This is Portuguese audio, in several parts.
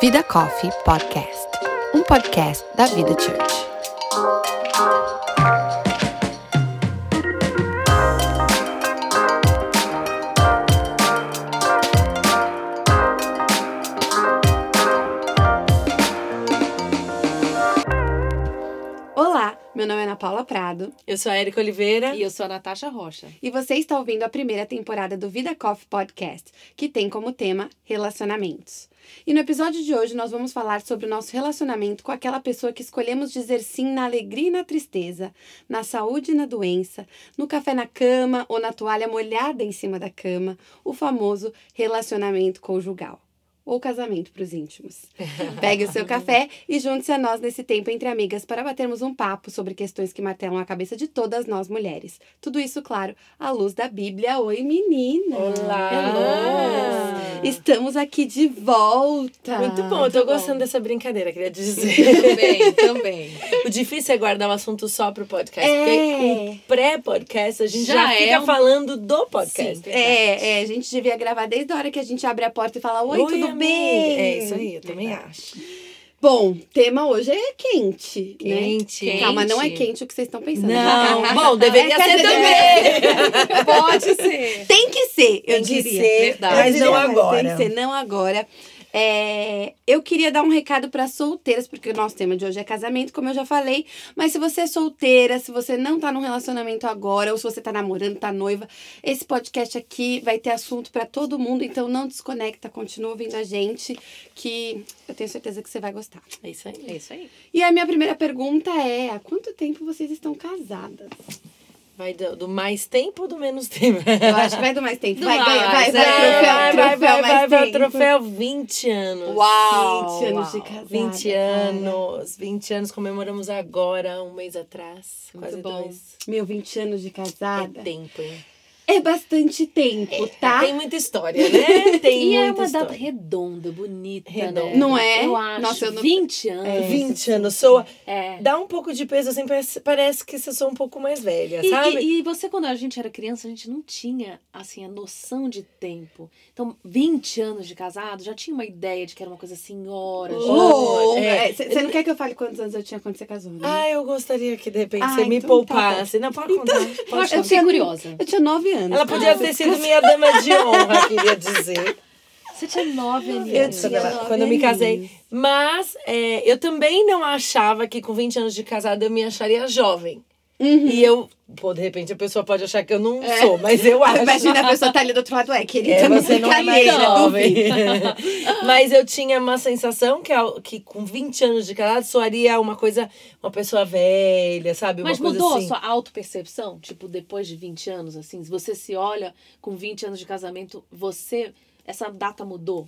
Vida Coffee Podcast, um podcast da Vida Church. Paula Prado Eu sou a Erika Oliveira. E eu sou a Natasha Rocha. e você está ouvindo a primeira temporada do Vida Coffee Podcast, que tem como tema relacionamentos. E no episódio de hoje nós vamos falar sobre o nosso relacionamento com aquela pessoa que escolhemos dizer sim na alegria e na tristeza, na saúde e na doença, no café na cama ou na toalha molhada em cima da cama, o famoso relacionamento conjugal. Ou casamento para os íntimos. Pegue o seu café e junte-se a nós nesse tempo entre amigas para batermos um papo sobre questões que martelam a cabeça de todas nós mulheres. Tudo isso, claro, à luz da Bíblia. Oi, meninas! Olá! Estamos aqui de volta! Muito bom, eu tô gostando dessa brincadeira, queria dizer. Também, também. o difícil é guardar um assunto só pro podcast. É. Porque o pré-podcast a gente já, Já é fica um- falando do podcast. Sim. É, é, a gente devia gravar desde a hora que a gente abre a porta e fala: Oi, tudo bem? É isso aí, eu também acho. Bom, tema hoje é quente. Quente. Né? Calma, não é Quente. o que vocês estão pensando. Não, bom, deveria Quer ser também. Pode ser. Tem que ser, eu Tem que diria. ser, Verdade. mas não Tem agora. que ser, não agora. É, eu queria dar um recado para solteiras, porque o nosso tema de hoje é casamento, como eu já falei. Mas se você é solteira, se você não tá num relacionamento agora, ou se você tá namorando, tá noiva, esse podcast aqui vai ter assunto para todo mundo. Então não desconecta, continua ouvindo a gente, que eu tenho certeza que você vai gostar. É isso aí. É isso aí. E a minha primeira pergunta é: há quanto tempo vocês estão casadas? Vai do, do mais tempo ou do menos tempo? Eu acho que vai do mais tempo. Do vai, mais, ganha, vai, vai, é. troféu, vai, troféu, vai, vai, vai, vai, troféu 20 anos. Uau! 20 anos de uau. casada. 20 cara. anos, 20 anos comemoramos agora, um mês atrás, Muito quase bom. dois. Meu, 20 anos de casada. É tempo, hein? É bastante tempo, tá? Tem muita história, né? Tem E é muita uma história. data redonda, bonita, Redonda. né? Não é? Eu acho. Nossa, eu não- 20 anos. 20 anos, soa. É. Dá um pouco de peso, assim, parece, parece que você soa um pouco mais velha, E, sabe? e- e você, quando a gente era criança, a gente não tinha, assim, a noção de tempo. Então, 20 anos de casado, já tinha uma ideia de que era uma coisa senhora. já. Ou, É. Você não quer que eu fale quantos anos eu tinha quando você casou, né? Ah, eu gostaria que de repente Ah, você me então tá poupasse. não, pode contar. Eu Pode acho que eu contar. fiquei curiosa. Eu tinha 9 anos. Ela podia ter sido minha dama de honra, queria dizer. Você tinha 9 Eu aninhos. tinha quando, nove quando eu me casei. Mas é, eu também não achava que com 20 anos de casada eu me acharia jovem. Uhum. E eu, pô, de repente a pessoa pode achar que eu não sou, mas eu acho. Imagina a pessoa tá ali do outro lado, é, querida, É, você não é mais brincadeira, jovem. Mas eu tinha uma sensação que, que com 20 anos de casado soaria uma coisa, uma pessoa velha, sabe? Uma Mas coisa mudou assim. a sua autopercepção? Tipo, depois de 20 anos, assim? Se você se olha com 20 anos de casamento, você... Essa data mudou?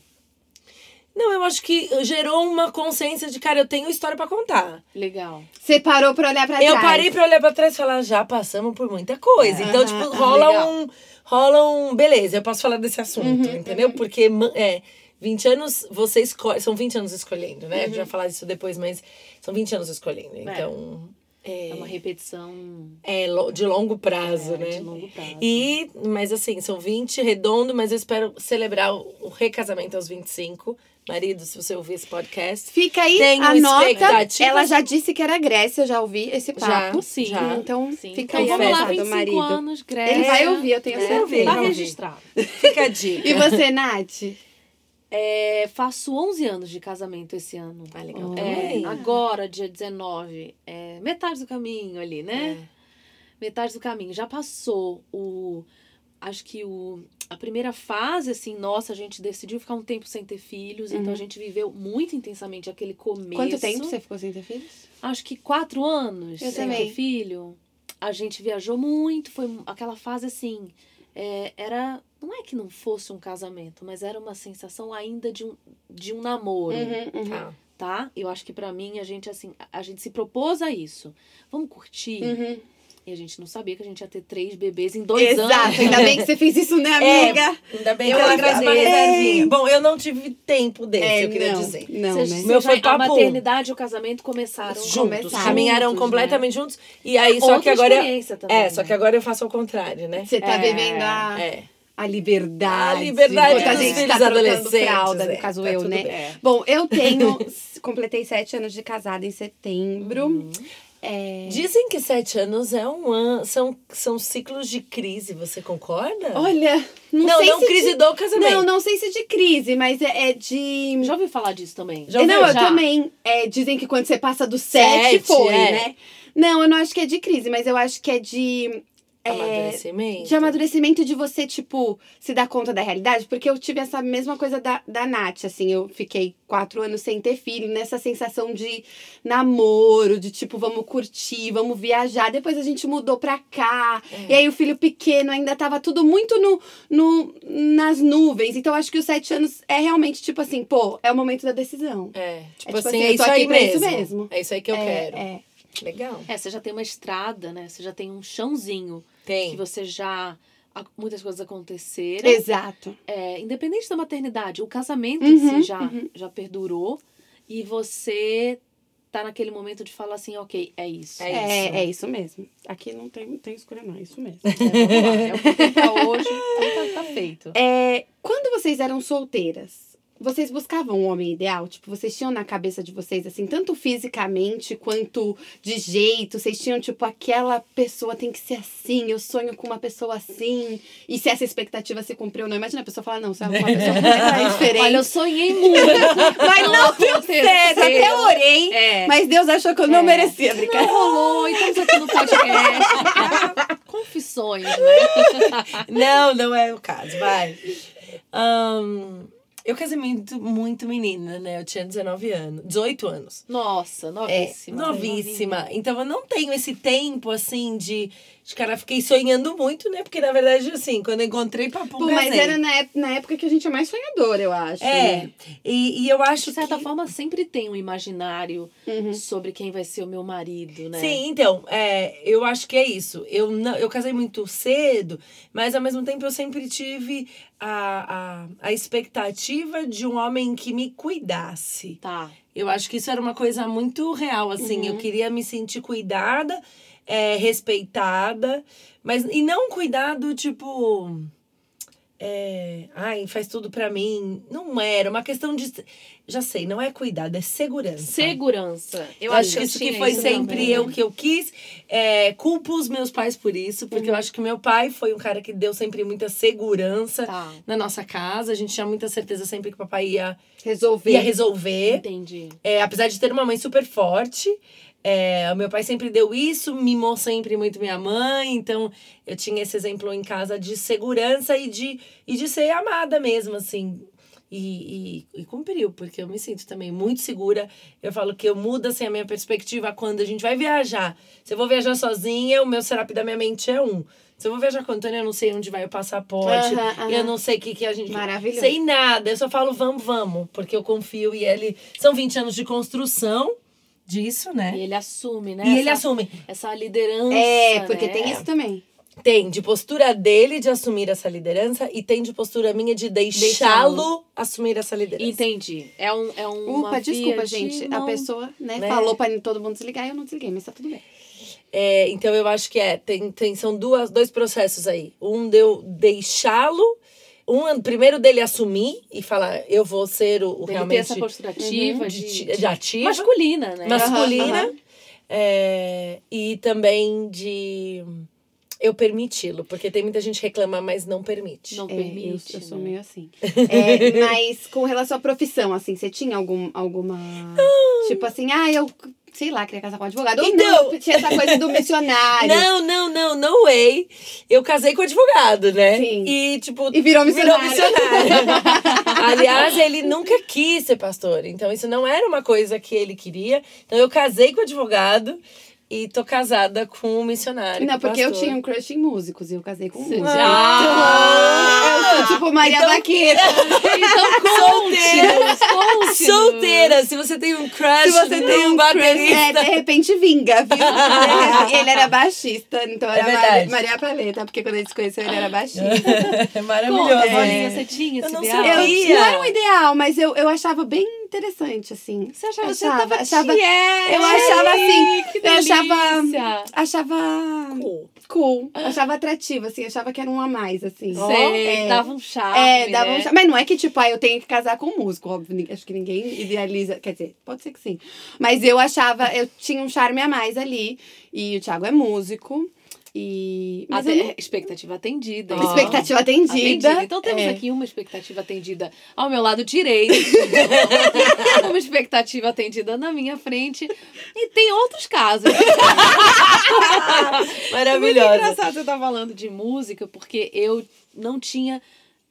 Não, eu acho que gerou uma consciência de, cara, eu tenho história pra contar. Legal. Você parou pra olhar pra Eu trás. parei pra olhar pra trás e falar, já passamos por muita coisa. É. Então, tipo, rola legal. um. Rola um. Beleza, eu posso falar desse assunto, Uhum, entendeu? Porque ma- é, 20 anos você escolhe. São 20 anos escolhendo, né? A Uhum. gente vai falar disso depois, mas são 20 anos escolhendo. Então. É, É uma repetição é de longo prazo, é, né? de longo prazo. E, mas assim, são 20 redondo, mas eu espero celebrar o, o recasamento aos 25. Marido, se você ouvir esse podcast. Fica aí Tenho a nota. Ela já disse que era Grécia, eu já ouvi esse papo. Sim. já. Então, Sim. fica então aí vamos lá, avisado, 25 marido. anos, Grécia. Ele vai ouvir, eu tenho É, certeza. Vai ouvir. registrado. Fica a dica. E você, Nath? É, faço 11 anos de casamento esse ano. Ah, legal. Oh. É, agora, dia 19, é, metade do caminho ali, né? É. Metade do caminho. Já passou o. Acho que o, a primeira fase, assim, nossa, a gente decidiu ficar um tempo sem ter filhos, então a gente viveu muito intensamente aquele começo. Uhum. Quanto tempo você ficou sem ter filhos? Acho que quatro anos Eu sem também. ter filho. A gente viajou muito, foi aquela fase assim. é, era. Não é que não fosse um casamento, mas era uma sensação ainda de um, de um namoro Uhum, uhum. Tá. tá? Eu acho que pra mim a gente assim, a- a gente se propôs a isso. Vamos curtir? E a gente não sabia que a gente ia ter três bebês em dois Exato, anos. ainda bem que você fez isso, né, É, amiga? Ainda bem Eu que ela fez uma agradeço. reservinha. Bom, eu não tive tempo desse, É, eu queria não, dizer. Não, Vocês- né? Meu foi já- a papo- maternidade e o casamento começaram Juntos, Começaram caminharam juntos, completamente juntos. E aí, só Outra que agora. experiência também, É, só né? que agora eu faço ao contrário, né? Você tá É, vivendo a... É. a liberdade. A liberdade enquanto a dos gente filhos tá adolescentes, fralda, é, no caso tá eu, né? bem. Bom, eu tenho. completei sete anos de casada em setembro. Uhum. É, Dizem que sete anos é um ano, são, são ciclos de crise, você concorda? Olha, não, não, sei não se crise de, do casamento. Não, não sei se de crise, mas é, é de. Já ouvi falar disso também. Já ouviu? não, eu Já. também. É, dizem que quando você passa do sete, Sete, foi, é. né? Não, eu não acho que é de crise, mas eu acho que é de. É, Amadurecimento. de amadurecimento de você, tipo, se dar conta da realidade. Porque eu tive essa mesma coisa da, da Nath, assim. Eu fiquei quatro anos sem ter filho, nessa sensação de namoro, de tipo, vamos curtir, vamos viajar. Depois a gente mudou pra cá. É. E aí o filho pequeno ainda tava tudo muito no, no, nas nuvens. Então acho que os sete anos é realmente, tipo assim, pô, é o momento da decisão. É, tipo, tipo assim, assim, é eu tô isso aqui aí pra isso mesmo. mesmo. É isso aí que eu é, quero. É. Legal. É, você já tem uma estrada, né? Você já tem um chãozinho Tem. que você já. Muitas coisas aconteceram. Exato. É, independente da maternidade, o casamento Uhum, em si já, uhum. já perdurou. E você tá naquele momento de falar assim, ok, é isso. É É, isso. é isso mesmo. Aqui não tem, não tem escolha, não. É isso mesmo. É, é o que tem pra hoje, então tá, tá feito. É, quando vocês eram solteiras, vocês buscavam um homem ideal? Tipo, vocês tinham na cabeça de vocês, assim, tanto fisicamente quanto de jeito? Vocês tinham, tipo, aquela pessoa tem que ser assim, eu sonho com uma pessoa assim. E se essa expectativa se cumpriu ou não? Imagina a pessoa falar, não, você é uma pessoa completamente diferente. Olha, eu sonhei muito. mas não deu certo. Até orei. É. Mas Deus achou que eu não É. merecia Não brincar. rolou, então estamos aqui no podcast. Confissões, né? Não, não é o caso, vai. Ahn, eu casei muito, muito menina, né? Eu tinha 19 anos, 18 anos. Nossa, É, novíssima. novíssima. Então eu não tenho esse tempo, assim, de. De cara, fiquei sonhando muito, né? Porque na verdade, assim, quando eu encontrei papo, Pô, mas era na, ép- na época que a gente é mais sonhadora, eu acho. É. né? E, e eu acho De certa que... forma, sempre tem um imaginário Uhum. sobre quem vai ser o meu marido, né? Sim, então, é, eu acho que é isso. Eu, não, eu casei muito cedo, mas ao mesmo tempo eu sempre tive a, a, a expectativa de um homem que me cuidasse. Tá. Eu acho que isso era uma coisa muito real, assim. Eu queria me sentir cuidada, é, respeitada, mas e não cuidado tipo. É, ai, faz tudo pra mim. Não era, uma questão de. Já sei, não é cuidado, é segurança. Segurança. Eu acho que isso que foi isso sempre também. eu que eu quis. É, culpo os meus pais por isso, porque eu acho que meu pai foi um cara que deu sempre muita segurança Tá. na nossa casa. A gente tinha muita certeza sempre que o papai ia, Resolver. ia resolver. Entendi. É, apesar de ter uma mãe super forte, é, o meu pai sempre deu isso, mimou sempre muito minha mãe, então eu tinha esse exemplo em casa de segurança e de, e de ser amada mesmo, assim. E, e, e cumpriu, porque eu me sinto também muito segura. Eu falo que eu mudo assim, a minha perspectiva quando a gente vai viajar. Se eu vou viajar sozinha, o meu setup da minha mente é um. Se eu vou viajar com o Antônio, eu não sei onde vai o passaporte. Eu não sei o que, que a gente. Maravilhoso. Sei nada. Eu só falo, vamos, vamos. Porque eu confio e ele. São 20 anos de construção disso, E né? ele assume, né? E ele essa, assume. essa liderança. É, porque né? tem isso também. Tem de postura dele de assumir essa liderança e tem de postura minha de deixá-lo assumir essa liderança. Entendi. É um. É uma Upa, desculpa, via de gente. não- A pessoa, né, né? falou pra todo mundo desligar e eu não desliguei, mas tá tudo bem. É, então eu acho que é, tem, tem, são duas, dois processos aí. Um de eu deixá-lo, um primeiro dele assumir e falar, eu vou ser o, o realmente essa postura ativa, Uhum, de, de, de- de ativa. masculina, né? masculina aham. é, e também de eu permiti-lo, porque tem muita gente que reclama, mas não permite. Não É, permite. eu, eu sou né? meio assim. É, mas com relação à profissão, assim, você tinha algum, alguma. Tipo assim, ah, eu, sei lá, queria casar com um advogado. Ou Então- não, tinha essa coisa do missionário. Não, não, não, no way. Eu casei com advogado, né? Sim. E, tipo, E virou missionário. missionário. Aliás, ele nunca quis ser pastor. Então, isso não era uma coisa que ele queria. Então, eu casei com advogado e tô casada com um missionário. Não, porque eu pastor. tinha um crush em músicos e eu casei com um músico. Ah! Eu sou tipo Maria Então- Baqueta. Solteira! Conte-nos. Solteira! Se você tem um crush Se você tem um crush, é, baterista. de repente vinga, viu? Ele era baixista, então É era Maria, verdade. Maria Paleta, porque quando ele se conheceu, ele era baixista. É Conta, maravilhoso. Bolinha, você tinha Eu esse não ideal? sabia. Eu, não era um ideal, mas eu, eu achava bem interessante, assim. Você achava, você Achava, tava achava- tiete, eu achava assim, que eu achava-. Achava Cool. cool, achava atrativo, assim, achava que era um a mais, assim. Sei, É. dava um charme, É, dava né? um charme. Mas não é que, tipo, ah, eu tenho que casar com um músico, óbvio. Acho que ninguém idealiza. Quer dizer, pode ser que sim. Mas eu achava, eu tinha um charme a mais ali. E o Thiago é músico. E. Mas Até- não- expectativa atendida. Hein? Expectativa atendida. Então temos É. aqui uma expectativa atendida ao meu lado direito, uma expectativa atendida na minha frente e tem outros casos. É muito engraçado você estar falando de música porque eu não tinha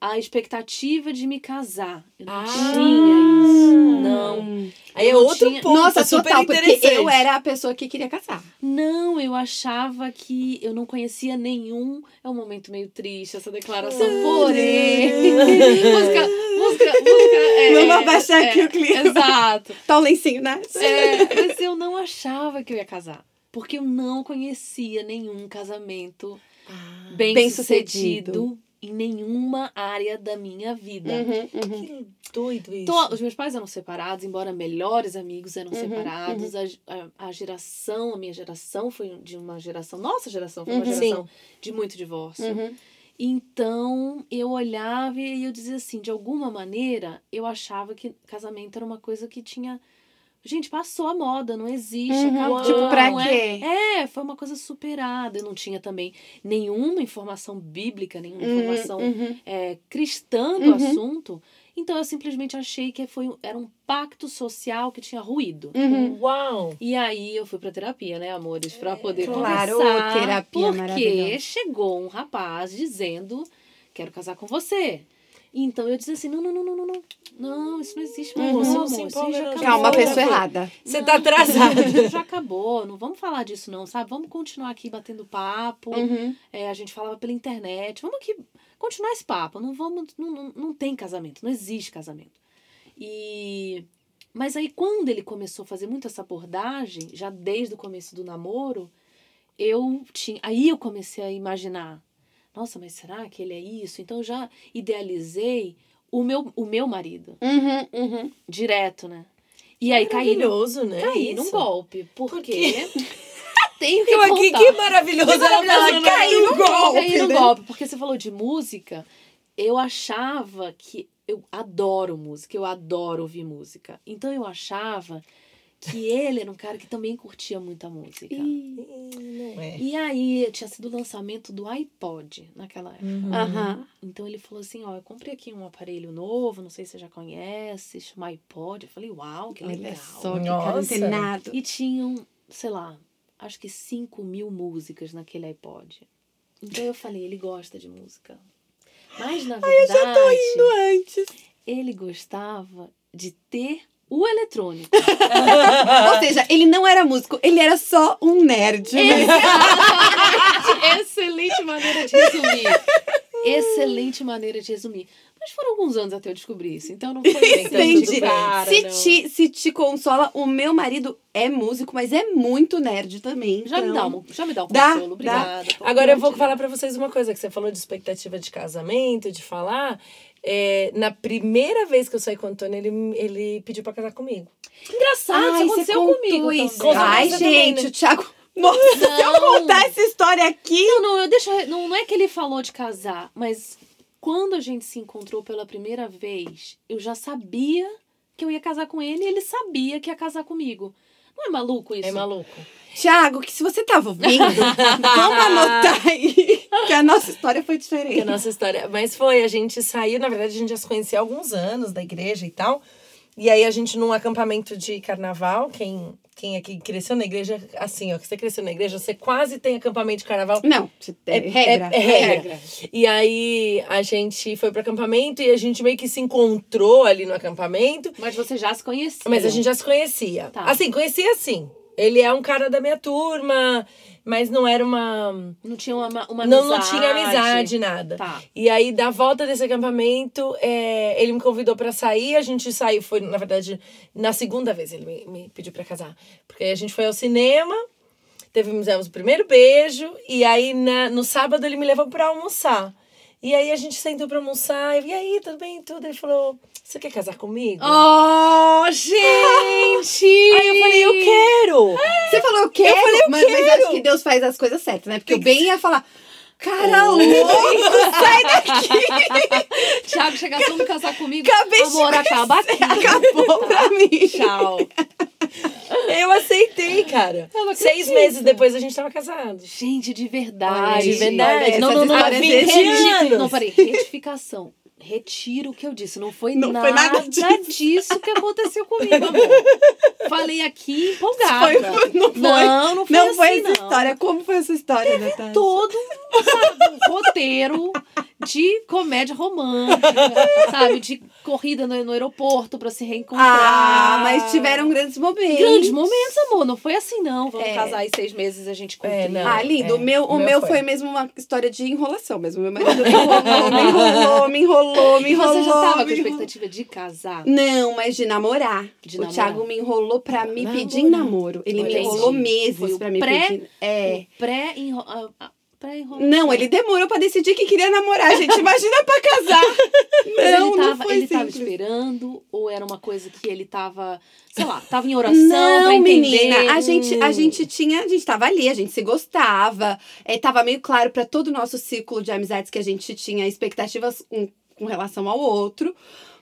a expectativa de me casar. Eu não Ah. tinha isso. Não. Aí é Eu não outro tinha- ponto Nossa, super total, porque interessante. eu era a pessoa que queria casar. Não, eu achava que eu não conhecia nenhum. É um momento meio triste essa declaração, porém. música, música, música. É, Vamos abaixar é, aqui o clima. Exato. Tá o lencinho, né? É, mas eu não achava que eu ia casar. Porque eu não conhecia nenhum casamento Ah, bem, Bem-sucedido. sucedido em nenhuma área da minha vida. Uhum, uhum. que doido isso. To- os meus pais eram separados, embora melhores amigos eram Uhum, separados. A, a, a geração, a minha geração foi de uma geração, nossa geração foi uma Uhum. geração de muito divórcio. Uhum. Então eu olhava e eu dizia assim, de alguma maneira, eu achava que casamento era uma coisa que tinha. Gente, passou a moda, não existe. Uhum. acabou, Tipo, pra é- quê? É, foi uma coisa superada. Eu não tinha também nenhuma informação bíblica, nenhuma Uhum, informação uhum. é, cristã do Uhum. assunto. Então eu simplesmente achei que foi, era um pacto social que tinha ruído. Uhum. Uau! E aí eu fui pra terapia, né, amores? Pra poder Claro, conversar. terapia porque chegou um rapaz dizendo, quero casar com você. Então eu disse assim, não, não, não, não, não, não. Não, isso não existe mais, Uhum. não, se Isso já não. acabou. Calma, a Não, pessoa não. errada. Você Não, tá atrasada. Já acabou, não vamos falar disso não, sabe? Vamos continuar aqui batendo papo. Uhum. É, a gente falava pela internet. Vamos aqui continuar esse papo. Não vamos, não, não, não tem casamento, não existe casamento. E mas aí quando ele começou a fazer muito essa abordagem, já desde o começo do namoro, eu tinha, aí eu comecei a imaginar, nossa, mas será que ele é isso? Então eu já idealizei o meu o meu marido, Uhum, uhum. direto, né? E aí caí Maravilhoso, né? caí num golpe, porque quê? tenho que Eu aqui, que maravilhoso. Que maravilhoso, ela caiu no golpe. Caí no né? golpe, porque você falou de música. Eu achava que. Eu adoro música, eu adoro ouvir música. Então eu achava que ele era um cara que também curtia muita música. Não é. E aí tinha sido o lançamento do iPod naquela época. Uhum. Aham. Então ele falou assim: Ó, eu comprei aqui um aparelho novo, não sei se você já conhece, chama iPod. Eu falei: Uau, que legal. Olha só, que cara antenado. E tinham, sei lá, acho que 5 mil músicas naquele iPod. Então eu falei, ele gosta de música. Mas na verdade, eu já tô indo antes. ele gostava de ter o eletrônico. Ou seja, ele não era músico, ele era só um nerd. né? Excelente maneira de resumir. Excelente maneira de resumir. Mas foram alguns anos até eu descobrir isso. Então não foi bem Entendi. de cara, se, não. te, se te consola, o meu marido é músico, mas é muito nerd também. Já me então- dá um, já me dá um Dá, consolo. dá. Obrigada. por Agora eu vou falar pra vocês uma coisa que você falou de expectativa de casamento, de falar. É, na primeira vez que eu saí com o Antônio, ele, ele pediu pra casar comigo. Engraçado, Ai, isso você aconteceu comigo isso. também. Ai, Você também, gente, né? o Thiago... Nossa, se eu Não. contar essa história aqui... Não, não, eu deixo. Não, não é que ele falou de casar, mas quando a gente se encontrou pela primeira vez, eu já sabia que eu ia casar com ele e ele sabia que ia casar comigo. Não é maluco isso? É maluco. Thiago, que se você tava ouvindo, vamos anotar aí que a nossa história foi Que diferente. a nossa história. Mas foi, a gente saiu, na verdade, a gente já se conhecia há alguns anos da igreja e tal. E aí a gente num acampamento de carnaval, quem, quem aqui cresceu na igreja, assim, ó, que você cresceu na igreja, você quase tem acampamento de carnaval. Não, é, regra. É, é regra. E aí a gente foi pro acampamento e a gente meio que se encontrou ali no acampamento. Mas você já se conhecia. Mas a gente já se conhecia. Tá. Assim, conhecia sim. Ele é um cara da minha turma, mas não era uma. Não tinha uma, uma não, amizade. não tinha amizade, nada. Tá. E aí, da volta desse acampamento, é, ele me convidou pra sair. A gente saiu, foi, na verdade, na segunda vez ele me, me pediu pra casar. Porque aí a gente foi ao cinema, teve, o primeiro beijo, e aí na, no sábado ele me levou pra almoçar. E aí a gente sentou pra almoçar. Eu, e aí, tudo bem? Tudo. Ele falou: Você quer casar comigo? Oh, gente! Aí eu falei, eu quero! Você falou, eu quero, falei, eu mas, mas quero. acho que Deus faz as coisas certas, né? Porque o bem ia falar, cara louco, sai daqui. Thiago, chega vamos casar comigo. Acabei de Amor, acaba aqui. Acabou pra mim. Tchau. Eu aceitei, cara. Eu não Seis meses depois a gente tava casado. Gente, de verdade. de verdade. Não, não, não. há 20 reti- anos. Não, peraí. Retificação. Retiro o que eu disse. Não foi, Não nada, foi nada disso. disso que aconteceu comigo, amor. Falei aqui empolgada. Foi- não foi. Não, não foi Não assim, foi essa não. história. Como foi essa história, Natália? todo um, sabe, um roteiro de comédia romântica, sabe? De corrida no, no aeroporto pra se reencontrar. Ah, mas tiveram grandes momentos. Grandes momentos, amor. Não foi assim, não. Vamos É. casar em seis meses a gente É, cumprir. não. Ah, lindo. É, o meu, o o meu meu foi. foi. mesmo uma história de enrolação mesmo. Meu marido me enrolou, me enrolou, me enrolou, me enrolou. você já tava com expectativa de casar? Não, mas de namorar. De o namorar. Thiago me enrolou pra me Namorar. pedir em namoro. Ele me enrolou meses Foi pra me pré- pedir. É. O pré-enrolação. Não, ele demorou pra decidir que queria namorar, gente. Imagina pra casar. Não, ele não tava, foi ele tava esperando ou era uma coisa que ele tava, sei lá, tava em oração Não, pra entender? menina, a gente, a gente tinha, a gente tava ali, a gente se gostava, é, tava meio claro pra todo o nosso círculo de amizades que a gente tinha expectativas um, com relação ao outro,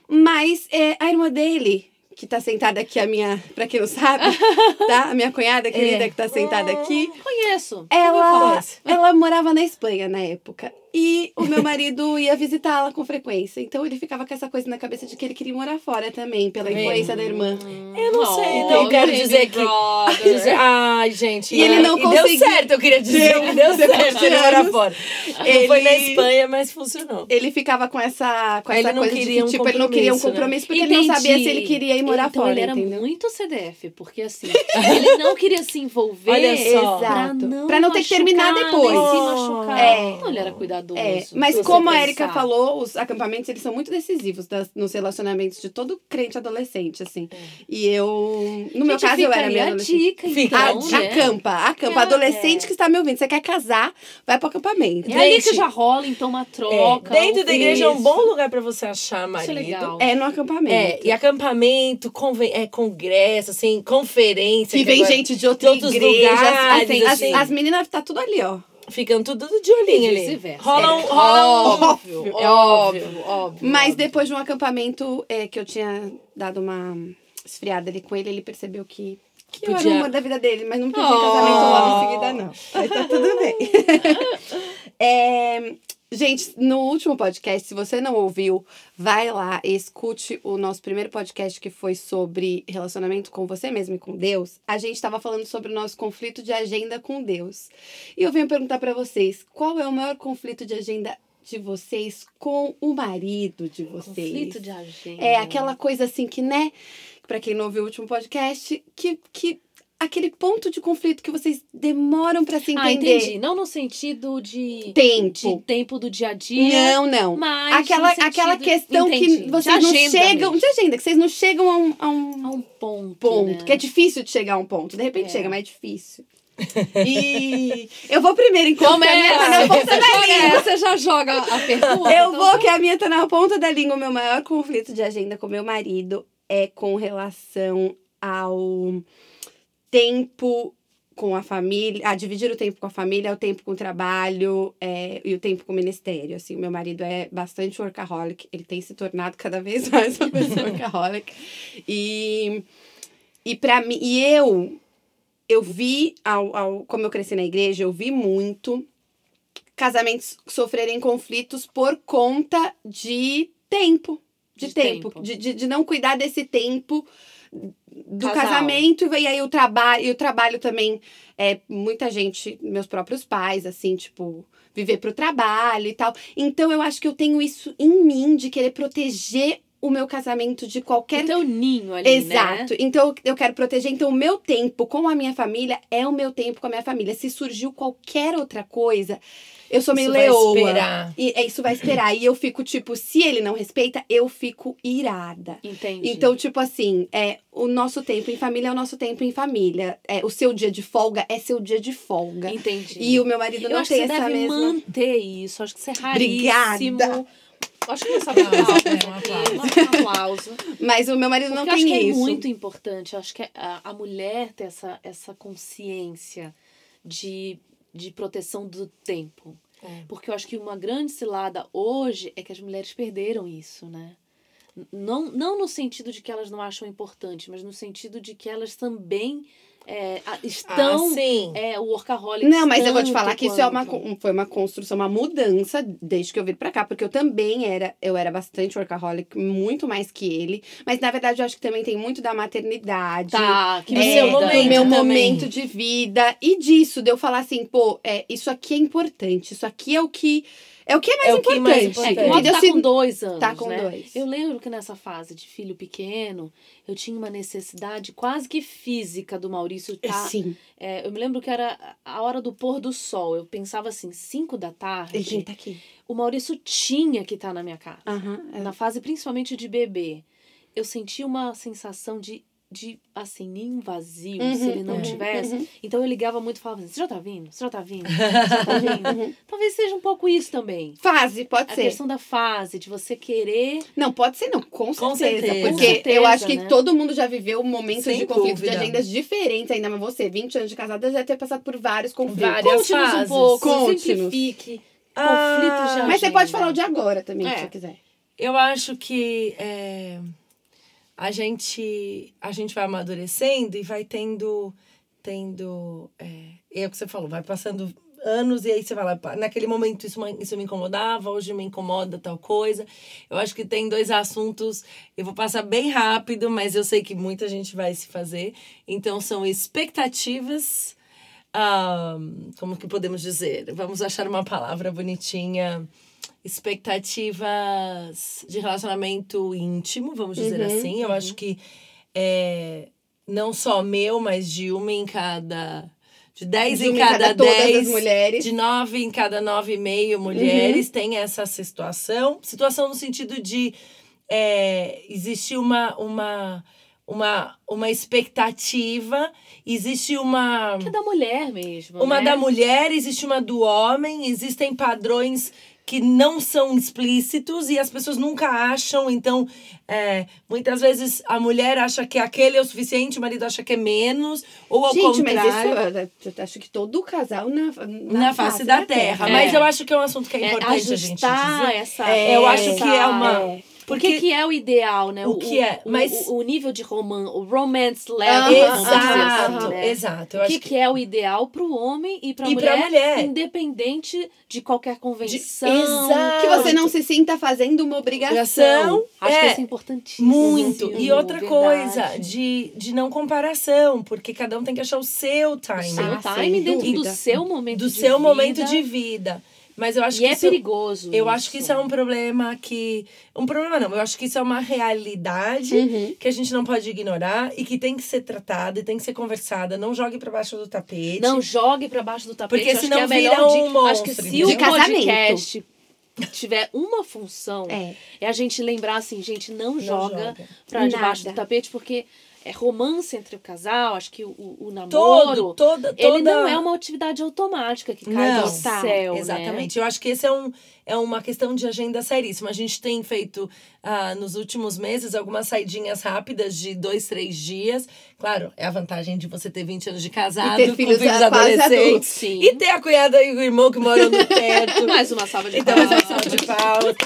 mas é, a irmã dele, que tá sentada aqui, a minha, pra quem não sabe, tá? A minha cunhada querida É. que tá sentada aqui, Conheço. ela, ela morava na Espanha na época. E o meu marido ia visitá-la com frequência. Então ele ficava com essa coisa na cabeça de que ele queria morar fora também, pela influência da irmã. Eu não sei, Oh, não quero dizer que. brother. Ai, gente. E ele não e conseguiu- Deu certo, eu queria dizer Deu, deu certo ele morar fora. ele- Não foi na Espanha, mas funcionou. Ele ficava com essa, com essa coisa de que, um tipo, ele não queria um compromisso, né? compromisso porque ele não sabia se ele queria ir morar então fora, ele era entendeu? muito CDF, porque assim, ele não queria se envolver Olha só. pra Exato. não, Pra não ter que terminar depois. nem se Oh. machucar. É. Então ele era cuidadoso. É, mas como a Erika falou, os acampamentos eles são muito decisivos das- nos relacionamentos de todo crente adolescente, assim. E eu, no meu Gente, caso, eu era meio a adolescente. dica, então, a né? acampa, acampa. É. Adolescente que está me ouvindo, você quer casar, vai pro acampamento. É que já rola, então, uma É, troca. dentro da igreja é um Isso. bom lugar pra você achar Isso marido. é legal. É no acampamento. É, e acampamento, conven é, congresso, assim, conferência. Que vem agora gente de outra de outros igreja. lugares, assim, as, assim. as meninas tá tudo ali, ó. Ficam tudo de olhinho ali. Rola um. É, Rola um óbvio, É óbvio, óbvio. Mas óbvio. depois de um acampamento é, que eu tinha dado uma esfriada ali com ele, ele percebeu que, que eu era o Podia- amor da vida dele, mas não pedi Oh. casamento logo em seguida, não. Mas tá tudo bem. É, gente, no último podcast, se você não ouviu, vai lá e escute o nosso primeiro podcast que foi sobre relacionamento com você mesmo e com Deus. A gente estava falando sobre o nosso conflito de agenda com Deus. E eu venho perguntar para vocês, qual é o maior conflito de agenda de vocês com o marido de vocês? Conflito de agenda. É aquela coisa assim que, né? Pra quem não ouviu o último podcast, que, que aquele ponto de conflito que vocês demoram pra se Ah, entender. entendi. Não no sentido de Tempo. de tempo do dia a dia. Não, não. Mas Aquela, aquela questão entendi. que De vocês não chegam. mesmo. De agenda, que vocês não chegam a um, a um A um ponto. ponto. né? Que é difícil de chegar a um ponto. De repente É. chega, mas é difícil. E eu vou primeiro, então, porque a minha tá na ponta da língua. você já joga a pergunta. Eu então vou, que a minha tá na ponta da língua. O meu maior conflito de agenda com meu marido é com relação ao tempo com a família, a dividir o tempo com a família, o tempo com o trabalho é, e o tempo com o ministério. Assim, o meu marido é bastante workaholic, ele tem se tornado cada vez mais uma pessoa workaholic. E, e para mim, e eu, eu vi, ao, ao, como eu cresci na igreja, eu vi muito casamentos sofrerem conflitos por conta de tempo. De, De tempo. tempo. De, de, de não cuidar desse tempo do Casal. casamento e aí o trabalho e o trabalho também é muita gente meus próprios pais assim tipo viver pro trabalho e tal então eu acho que eu tenho isso em mim de querer proteger o meu casamento de qualquer O teu ninho ali, né? Exato. Então eu- eu quero proteger. Então o meu tempo com a minha família é o meu tempo com a minha família. Se surgiu qualquer outra coisa, eu sou meio Isso vai leoa. esperar. E é, isso vai esperar. E eu fico, tipo, se ele não respeita, eu fico irada. Entendi. Então, tipo assim, é, o nosso tempo em família é o nosso tempo em família. É, o seu dia de folga é seu dia de folga. Entendi. E o meu marido Eu não acho que tem você essa deve mesma. manter isso. Acho que isso é raríssimo. Obrigada. Acho que não sabe aplauso. É, um aplauso. Mas o meu marido não Porque eu tem acho que isso. é muito importante. Eu acho que a, a mulher ter essa, essa consciência de, de proteção do tempo. É. Porque eu acho que uma grande cilada hoje é que as mulheres perderam isso, né? Não, não no sentido de que elas não acham importante, mas no sentido de que elas também é, a- estão. ah, sim. é, o workaholic. Não, mas eu vou te falar que isso é uma, quanto. foi uma construção, uma mudança desde que eu vim pra cá, porque eu também era, eu era bastante workaholic, muito mais que ele, mas na verdade eu acho que também tem muito da maternidade. Tá, que é, seu do momento meu também. momento de vida e disso, de eu falar assim, pô, é, isso aqui é importante, isso aqui é o que é o que é mais É o que é importante. mais É, importante. que o tá Se- com dois anos, Tá com né? dois. Eu lembro que nessa fase de filho pequeno, eu tinha uma necessidade quase que física do Maurício estar... Sim, É, eu me lembro que era a hora do pôr do sol. Eu pensava assim, cinco da tarde, ele tá aqui. o Maurício tinha que estar na minha casa. Aham, é. Na fase principalmente de bebê. Eu sentia uma sensação de, de assim, ninho vazio, Uhum, se ele não uhum, tivesse. uhum. Então eu ligava muito e falava assim, você já tá vindo? Você já tá vindo? Você já tá vindo? Uhum. Talvez seja um pouco isso também. Fase, pode A ser. questão da fase, de você querer Não, pode ser não, com certeza. Com certeza. Porque Com certeza, eu acho que né? todo mundo já viveu momentos Sem de conflitos de dúvida. agendas diferentes, ainda mais você, 20 anos de casada, já ter passado por vários conflitos. Várias Conte-nos um fases. pouco, Conte-nos. simplifique. Ah, conflitos de Mas você agenda. pode falar o de agora também, É. se você quiser. Eu acho que é, a gente a gente vai amadurecendo e vai tendo tendo é, é o que você falou, vai passando anos e aí você fala, "Pá, naquele momento isso, isso me incomodava, hoje me incomoda tal coisa. Eu acho que tem dois assuntos, eu vou passar bem rápido, mas eu sei que muita gente vai se fazer. Então são expectativas, ah, como que podemos dizer? Vamos achar uma palavra bonitinha expectativas de relacionamento íntimo, vamos dizer Uhum, assim. Eu acho que é, não só meu, mas de uma em cada. De dez De em cada, todas dez. as mulheres. De nove em cada nove e meio mulheres tem essa situação. Situação no sentido de é, existe uma, uma, uma, uma expectativa, existe uma. Que é da mulher mesmo. Uma né? da mulher, existe uma do homem, existem padrões que não são explícitos e as pessoas nunca acham. Então, é, muitas vezes a mulher acha que aquele é o suficiente, o marido acha que é menos, ou ao Gente, mas contrário. isso, eu acho que todo casal na, na, na, face, da, terra. É. Mas eu acho que é um assunto que é É, importante a gente ajustar dizer. essa. É, eu acho que é essa- uma. É. O Porque que, que é o ideal, né? O que é? o- Mas- o, o nível de roman, o romance level. Exato, assim, né? exato. Eu O acho que, que é o ideal para o homem e para a E pra mulher, mulher. independente de qualquer convenção. Exato. Que você não se sinta fazendo uma obrigação. Obrigação. Acho É, que isso é importantíssimo. Muito. E outra verdade. coisa, de, de não comparação, porque cada um tem que achar o seu O time. seu Ah, time dentro do seu momento do de seu vida. momento de vida. Mas eu acho E que é isso, perigoso. eu acho que isso é um problema que um problema não, eu acho que isso é uma realidade Uhum. que a gente não pode ignorar e que tem que ser tratada e tem que ser conversada. Não jogue para baixo do tapete. Não jogue pra baixo do tapete. Porque acho senão que é vira melhor um dica. Acho que monstro, se o De casamento. podcast tiver uma função, É. é a gente lembrar assim, gente, não, joga, joga. pra debaixo do tapete, porque é romance entre o casal, acho que o, o, namoro. todo, toda, toda Ele não é uma atividade automática que cai Não, do céu, né? Exatamente. Eu acho que esse é, um, é uma questão de agenda seríssima. A gente tem feito, ah, nos últimos meses, algumas saidinhas rápidas de dois, três dias. Claro, é a vantagem de você ter 20 anos de casado, E ter filhos com filhos adolescentes. Sim. E ter a cunhada e o irmão que moram no teto. Mais uma salva de Então, palmas. essa salva de palmas.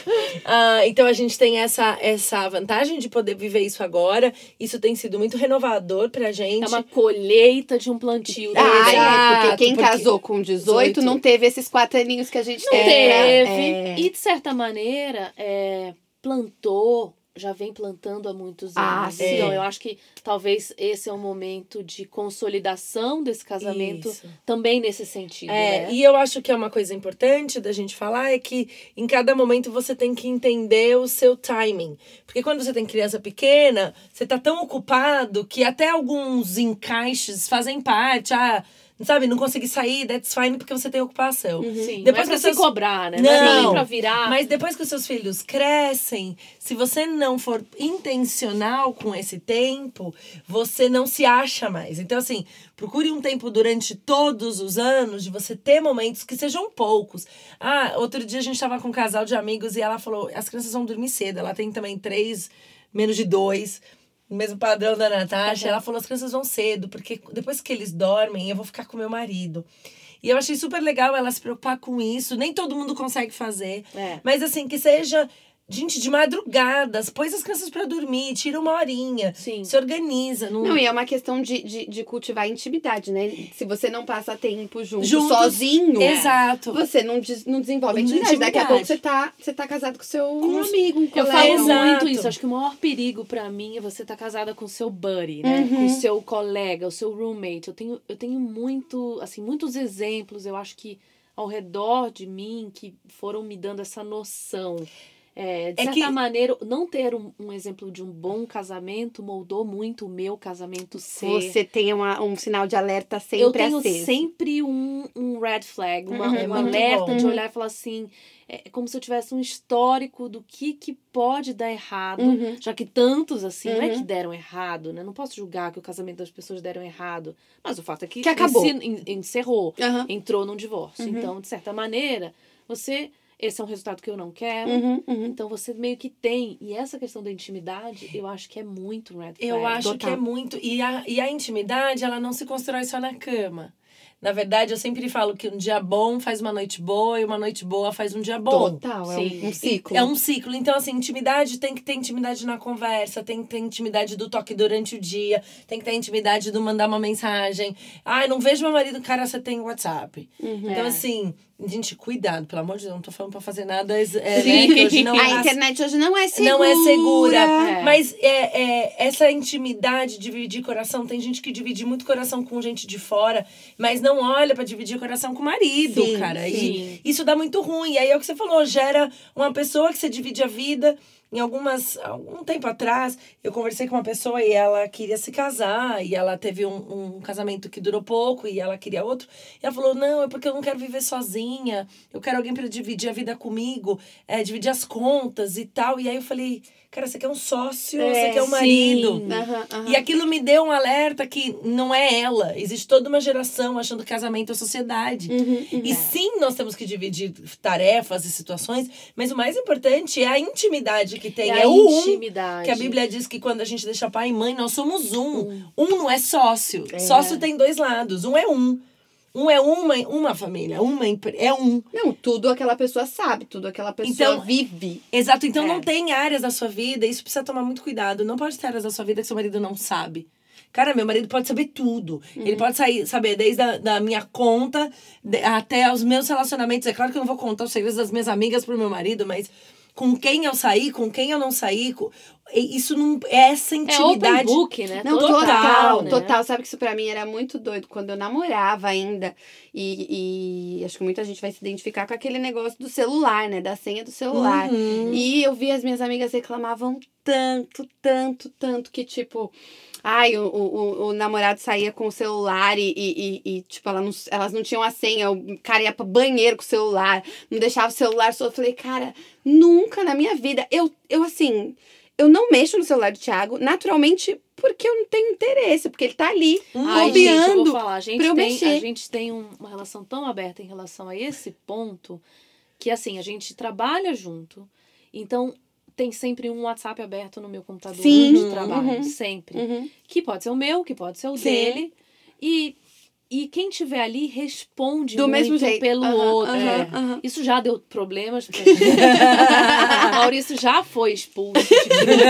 Ah, então, a gente tem essa, essa vantagem de poder viver isso agora. Isso tem sido muito renovador pra gente. É uma colheita de um plantio. Ah, né? é, porque quem porque- casou com 18, 18 não teve esses quatro aninhos que a gente Não teve. É. E, de certa maneira, é, plantou, já vem plantando há muitos Ah, anos. sim. Então, É. eu acho que talvez esse é o momento de consolidação desse casamento Isso. também nesse sentido, É, né? e eu acho que é uma coisa importante da gente falar é que em cada momento você tem que entender o seu timing. Porque quando você tem criança pequena, você tá tão ocupado que até alguns encaixes fazem parte. Ah, sabe, não consegui sair, that's fine, porque você tem ocupação. Sim, Depois não é pra que se seus- cobrar, né? Não, é Não, nem pra virar. Mas depois que os seus filhos crescem, se você não for intencional com esse tempo, você não se acha mais. Então, assim, procure um tempo durante todos os anos de você ter momentos que sejam poucos. Ah, outro dia a gente tava com um casal de amigos e ela falou: as crianças vão dormir cedo. Ela tem também três, menos de dois. O mesmo padrão da Natasha. Ela falou: as crianças vão cedo, porque depois que eles dormem, eu vou ficar com meu marido. E eu achei super legal ela se preocupar com isso. Nem todo mundo consegue fazer. É. Mas assim, que seja, gente, de madrugadas, põe as crianças pra dormir, tira uma horinha, Sim. se organiza. Não, Não, e é uma questão de, de, de cultivar a intimidade, né? Se você não passa tempo junto, Juntos, sozinho, Exato. você não, des- não desenvolve a Não intimidade. Daqui a intimidade. pouco você tá, você tá casado com seu Com amigo, um Eu colega. falo Exato. muito isso. Acho que o maior perigo pra mim é você estar casada com o seu buddy, né? Com o seu colega, o seu roommate. Eu tenho, eu tenho muito, assim, muitos exemplos, eu acho que ao redor de mim que foram me dando essa noção. É, de É certa que- maneira, não ter um, um exemplo de um bom casamento moldou muito o meu casamento ser. Você tem uma, um sinal de alerta sempre eu tenho aceso. sempre um, um red flag, uma, Uhum, um alerta bom. de Uhum. olhar e falar assim. É é como se eu tivesse um histórico do que, que pode dar errado, Uhum. já que tantos assim, não é Uhum. que deram errado, né? Não posso julgar que o casamento das pessoas deram errado. Mas o fato é que, Que acabou. encerrou, Aham. entrou num divórcio. Uhum. Então, de certa maneira, você. Esse é um resultado que eu não quero. Uhum, uhum. Então você meio que tem. E essa questão da intimidade, eu acho que é muito red flag. Eu acho que total. é muito. E a, e a intimidade, ela não se constrói só na cama. Na verdade, eu sempre falo que um dia bom faz uma noite boa e uma noite boa faz um dia bom. Total, é Sim. um, um ciclo. É um ciclo. Então, assim, intimidade tem que ter intimidade na conversa, tem que ter intimidade do toque durante o dia, tem que ter intimidade do mandar uma mensagem. Ai, não vejo meu marido, cara, você tem WhatsApp. Uhum. Então, É. assim, gente, cuidado, pelo amor de Deus, não tô falando pra fazer nada. É, né, hoje não, A as- internet hoje não é segura. não é segura. É. Mas é, é, essa intimidade, dividir coração, tem gente que divide muito coração com gente de fora, mas não olha pra dividir coração com o marido, Sim, cara. sim. E isso dá muito ruim. E aí é o que você falou, gera uma pessoa que você divide a vida. Em algumas, algum tempo atrás, eu conversei com uma pessoa e ela queria se casar, e ela teve um, um casamento que durou pouco e ela queria outro. E ela falou: Não, é porque eu não quero viver sozinha, eu quero alguém para dividir a vida comigo, é, dividir as contas e tal. E aí eu falei: Cara, você quer um sócio, É, você quer um marido. Aham, aham. E aquilo me deu um alerta que não é ela. Existe toda uma geração achando que casamento é sociedade. Uhum, uhum. E sim, nós temos que dividir tarefas e situações, mas o mais importante é a intimidade que tem. É É, a o um. intimidade. Que a Bíblia diz que quando a gente deixa pai e mãe, nós somos um. Um, não é sócio. É. Sócio tem dois lados. Um é um. Um é uma, uma família. Uma é um. Não, tudo aquela pessoa sabe, tudo aquela pessoa Então, vive. Exato. Então É. não tem áreas da sua vida, isso precisa tomar muito cuidado. Não pode ter áreas da sua vida que seu marido não sabe. Cara, meu marido pode saber tudo. Ele pode sair, saber desde a da minha conta de- até os meus relacionamentos. É claro que eu não vou contar os segredos das minhas amigas pro meu marido, mas com quem eu saí, com quem eu não saí, com- isso não é essa É open intimidade. book, né? Não, Total, total, né? total. Sabe que isso pra mim era muito doido quando eu namorava ainda. E, e acho que muita gente vai se identificar com aquele negócio do celular, né? Da senha do celular. Uhum. E eu vi as minhas amigas reclamavam tanto, tanto, tanto que, tipo. Ai, o, o, o namorado saía com o celular e, e, e, tipo, ela não, elas não tinham a senha. O cara ia pro banheiro com o celular, não deixava o celular só. Eu falei, cara, nunca na minha vida. Eu, eu assim, eu não mexo no celular do Thiago, naturalmente, porque eu não tenho interesse, porque ele tá ali, bobeando. falar, a gente, tem, mexer. a gente tem um- uma relação tão aberta em relação a esse ponto que, assim, a gente trabalha junto. Então, tem sempre um WhatsApp aberto no meu computador Sim, de trabalho. uhum. Sempre. Uhum. Que pode ser o meu, que pode ser o Sim. dele. E, e quem tiver ali responde Do mesmo jeito. pelo outro. É. Isso já deu problemas. pra gente. Maurício já foi expulso. de grupo.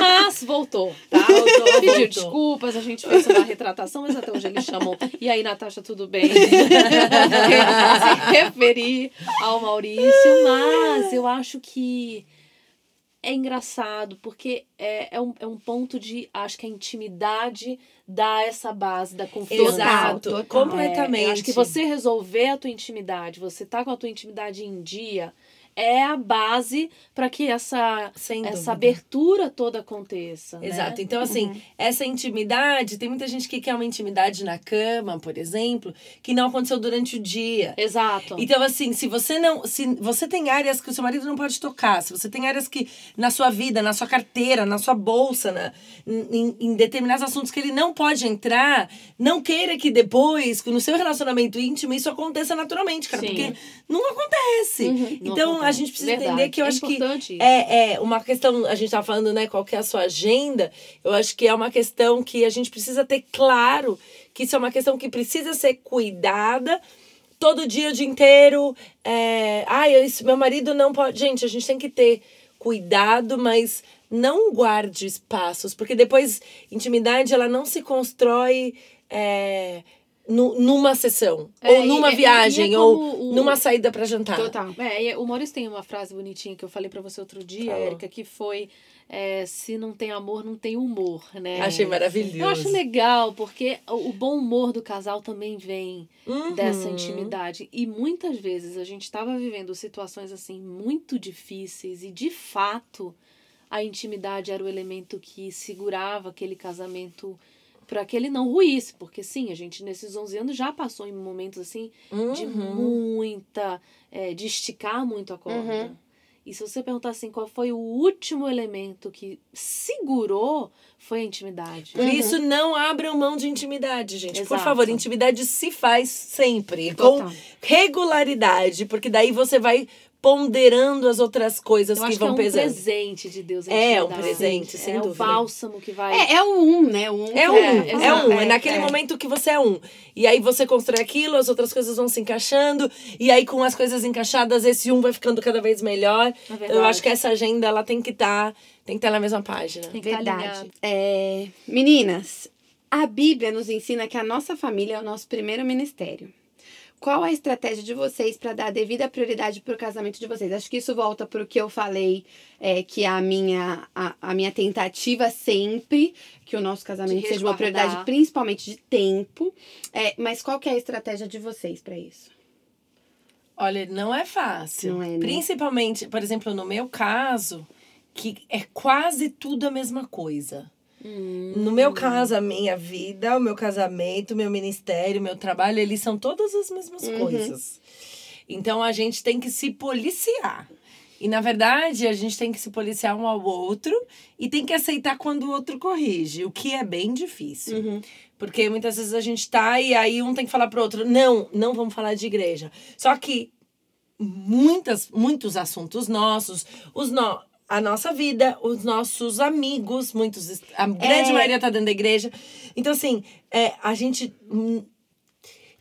Mas voltou, tá? Voltou, Pediu voltou. desculpas, a gente fez uma retratação, mas até hoje ele chamou. E aí, Natasha, tudo bem? Se referir ao Maurício, mas eu acho que é engraçado, porque é, é, um, é um ponto de. Acho que a intimidade dá essa base da confiança. Exato, total. completamente. É, acho que você resolver a tua intimidade, você tá com a tua intimidade em dia, é a base para que essa, Sem essa dúvida. abertura toda aconteça. né? Exato. Então, assim, Uhum. essa intimidade, tem muita gente que quer uma intimidade na cama, por exemplo, que não aconteceu durante o dia. Exato. Então, assim, se você não. Se você tem áreas que o seu marido não pode tocar, se você tem áreas que na sua vida, na sua carteira, na sua bolsa, na, em, em determinados assuntos que ele não pode entrar, não queira que depois, no seu relacionamento íntimo, isso aconteça naturalmente, cara. Sim. Porque não acontece. Não Então, a gente precisa Verdade. entender que eu É acho que é, é uma questão, a gente tá falando, né, qual que é a sua agenda. Eu acho que é uma questão que a gente precisa ter claro que isso é uma questão que precisa ser cuidada todo dia, o dia inteiro. É, ai, isso, meu marido não pode. Gente, a gente tem que ter cuidado, mas não guarde espaços, porque depois intimidade ela não se constrói é, nu- numa sessão, É, ou numa e- e- viagem, e é ou o- numa saída para jantar. Total. É, o Maurício tem uma frase bonitinha que eu falei pra você outro dia, Falou. Érica, que foi é, se não tem amor, não tem humor, né? Achei maravilhoso. Eu acho legal, porque o o bom humor do casal também vem Uhum. dessa intimidade. E muitas vezes a gente estava vivendo situações assim muito difíceis e de fato a intimidade era o elemento que segurava aquele casamento para que ele não ruísse, porque sim, a gente nesses 11 anos já passou em momentos assim de Uhum. muita, é, de esticar muito a corda. Uhum. E se você perguntar assim, qual foi o último elemento que segurou, foi a intimidade. Por isso, não abram mão de intimidade, gente. Por Exato. favor, intimidade se faz sempre, Total. com regularidade, porque daí você vai ponderando as outras coisas Eu que acho vão que é um pesando. presente de Deus. É, um intimidade. presente, sem é dúvida. o bálsamo que vai. É, é o um, né? O um É um, É, é, exato. um. É, É, naquele é. momento que você é um. E aí você constrói aquilo, as outras coisas vão se encaixando. E aí, com as coisas encaixadas, esse um vai ficando cada vez melhor. É Então, eu acho que essa agenda ela tem que estar tem que estar na mesma página. Tem que estar Verdade. alinhado. É, meninas, a Bíblia nos ensina que a nossa família é o nosso primeiro ministério. Qual a estratégia de vocês para dar a devida prioridade para o casamento de vocês? Acho que isso volta para o que eu falei, é, que a minha, a, a minha tentativa sempre que o nosso casamento seja uma prioridade, principalmente de tempo. É, mas qual que é a estratégia de vocês para isso? Olha, não é fácil. Não é, né? Principalmente, por exemplo, no meu caso, que é quase tudo a mesma coisa. Hum. No meu caso, a minha vida, o meu casamento, o meu ministério, o meu trabalho, eles são todas as mesmas Uhum. coisas. Então a gente tem que se policiar. E na verdade, a gente tem que se policiar um ao outro e tem que aceitar quando o outro corrige, o que é bem difícil. Uhum. Porque muitas vezes a gente tá e aí um tem que falar pro outro: não, não vamos falar de igreja. Só que muitas, muitos assuntos nossos, os no, a nossa vida, os nossos amigos, muitos, a grande É. maioria tá dentro da igreja. Então, assim, é, a gente. hum,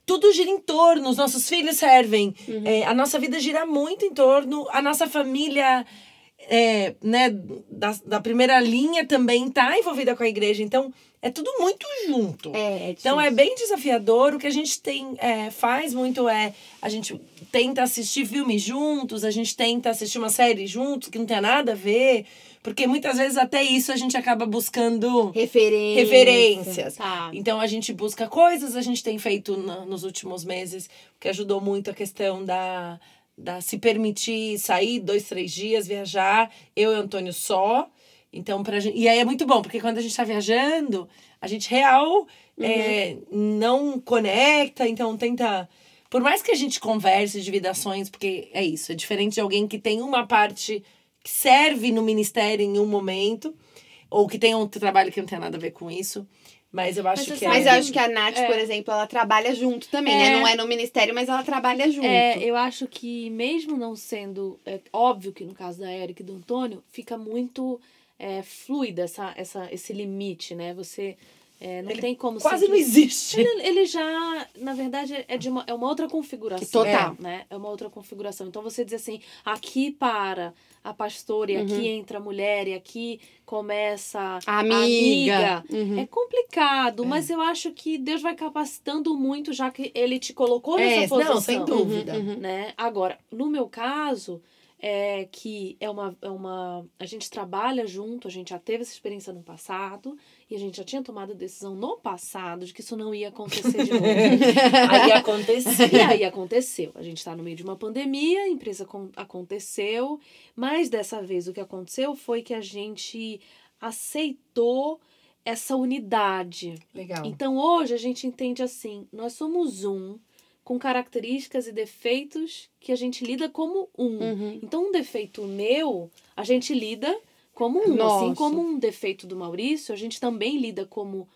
tudo gira em torno, os nossos filhos servem, é, a nossa vida gira muito em torno, a nossa família. é, né, da, da primeira linha também tá envolvida com a igreja. Então, é tudo muito junto. É, é Então é bem desafiador. O que a gente tem é, faz muito é a gente tenta assistir filmes juntos, a gente tenta assistir uma série juntos que não tem nada a ver, porque muitas vezes até isso a gente acaba buscando Referência. referências. Tá. Então a gente busca coisas, a gente tem feito na- nos últimos meses, que ajudou muito a questão da, da se permitir sair dois, três dias, viajar, eu e Antônio só. Então, pra gente, e aí é muito bom, porque quando a gente tá viajando, a gente real é, não conecta, então tenta. Por mais que a gente converse, divida ações, porque é isso, é diferente de alguém que tem uma parte que serve no ministério em um momento, ou que tem um trabalho que não tem nada a ver com isso. Mas eu acho você que sabe- Mas é. eu acho que a Nath, É. por exemplo, ela trabalha junto também, É. né? Não é no ministério, mas ela trabalha junto. É, eu acho que mesmo não sendo é, óbvio que no caso da Érica e do Antônio, fica muito é, fluida essa, essa, esse limite, né? Você é, não Ele tem como Quase não existe. Ele, ele já, na verdade, é de uma, é uma outra configuração. Total. Né? É uma outra configuração. Então você diz assim, aqui para a pastora, e aqui entra a mulher, e aqui começa A amiga. amiga. Uhum. É complicado, mas eu acho que Deus vai capacitando muito, já que ele te colocou nessa É, posição. não, sem dúvida. Uhum, uhum. Né? Agora, no meu caso, é que é uma, é uma. A gente trabalha junto, a gente já teve essa experiência no passado, e a gente já tinha tomado a decisão no passado de que isso não ia acontecer de novo. Aí aconteceu. E aí aconteceu. A gente está no meio de uma pandemia, a empresa con- aconteceu, mas dessa vez o que aconteceu foi que a gente aceitou essa unidade. Legal. Então hoje a gente entende assim: nós somos um, com características e defeitos que a gente lida como um. Uhum. Então, um defeito meu, a gente lida como um. Nossa. Assim como um defeito do Maurício, a gente também lida como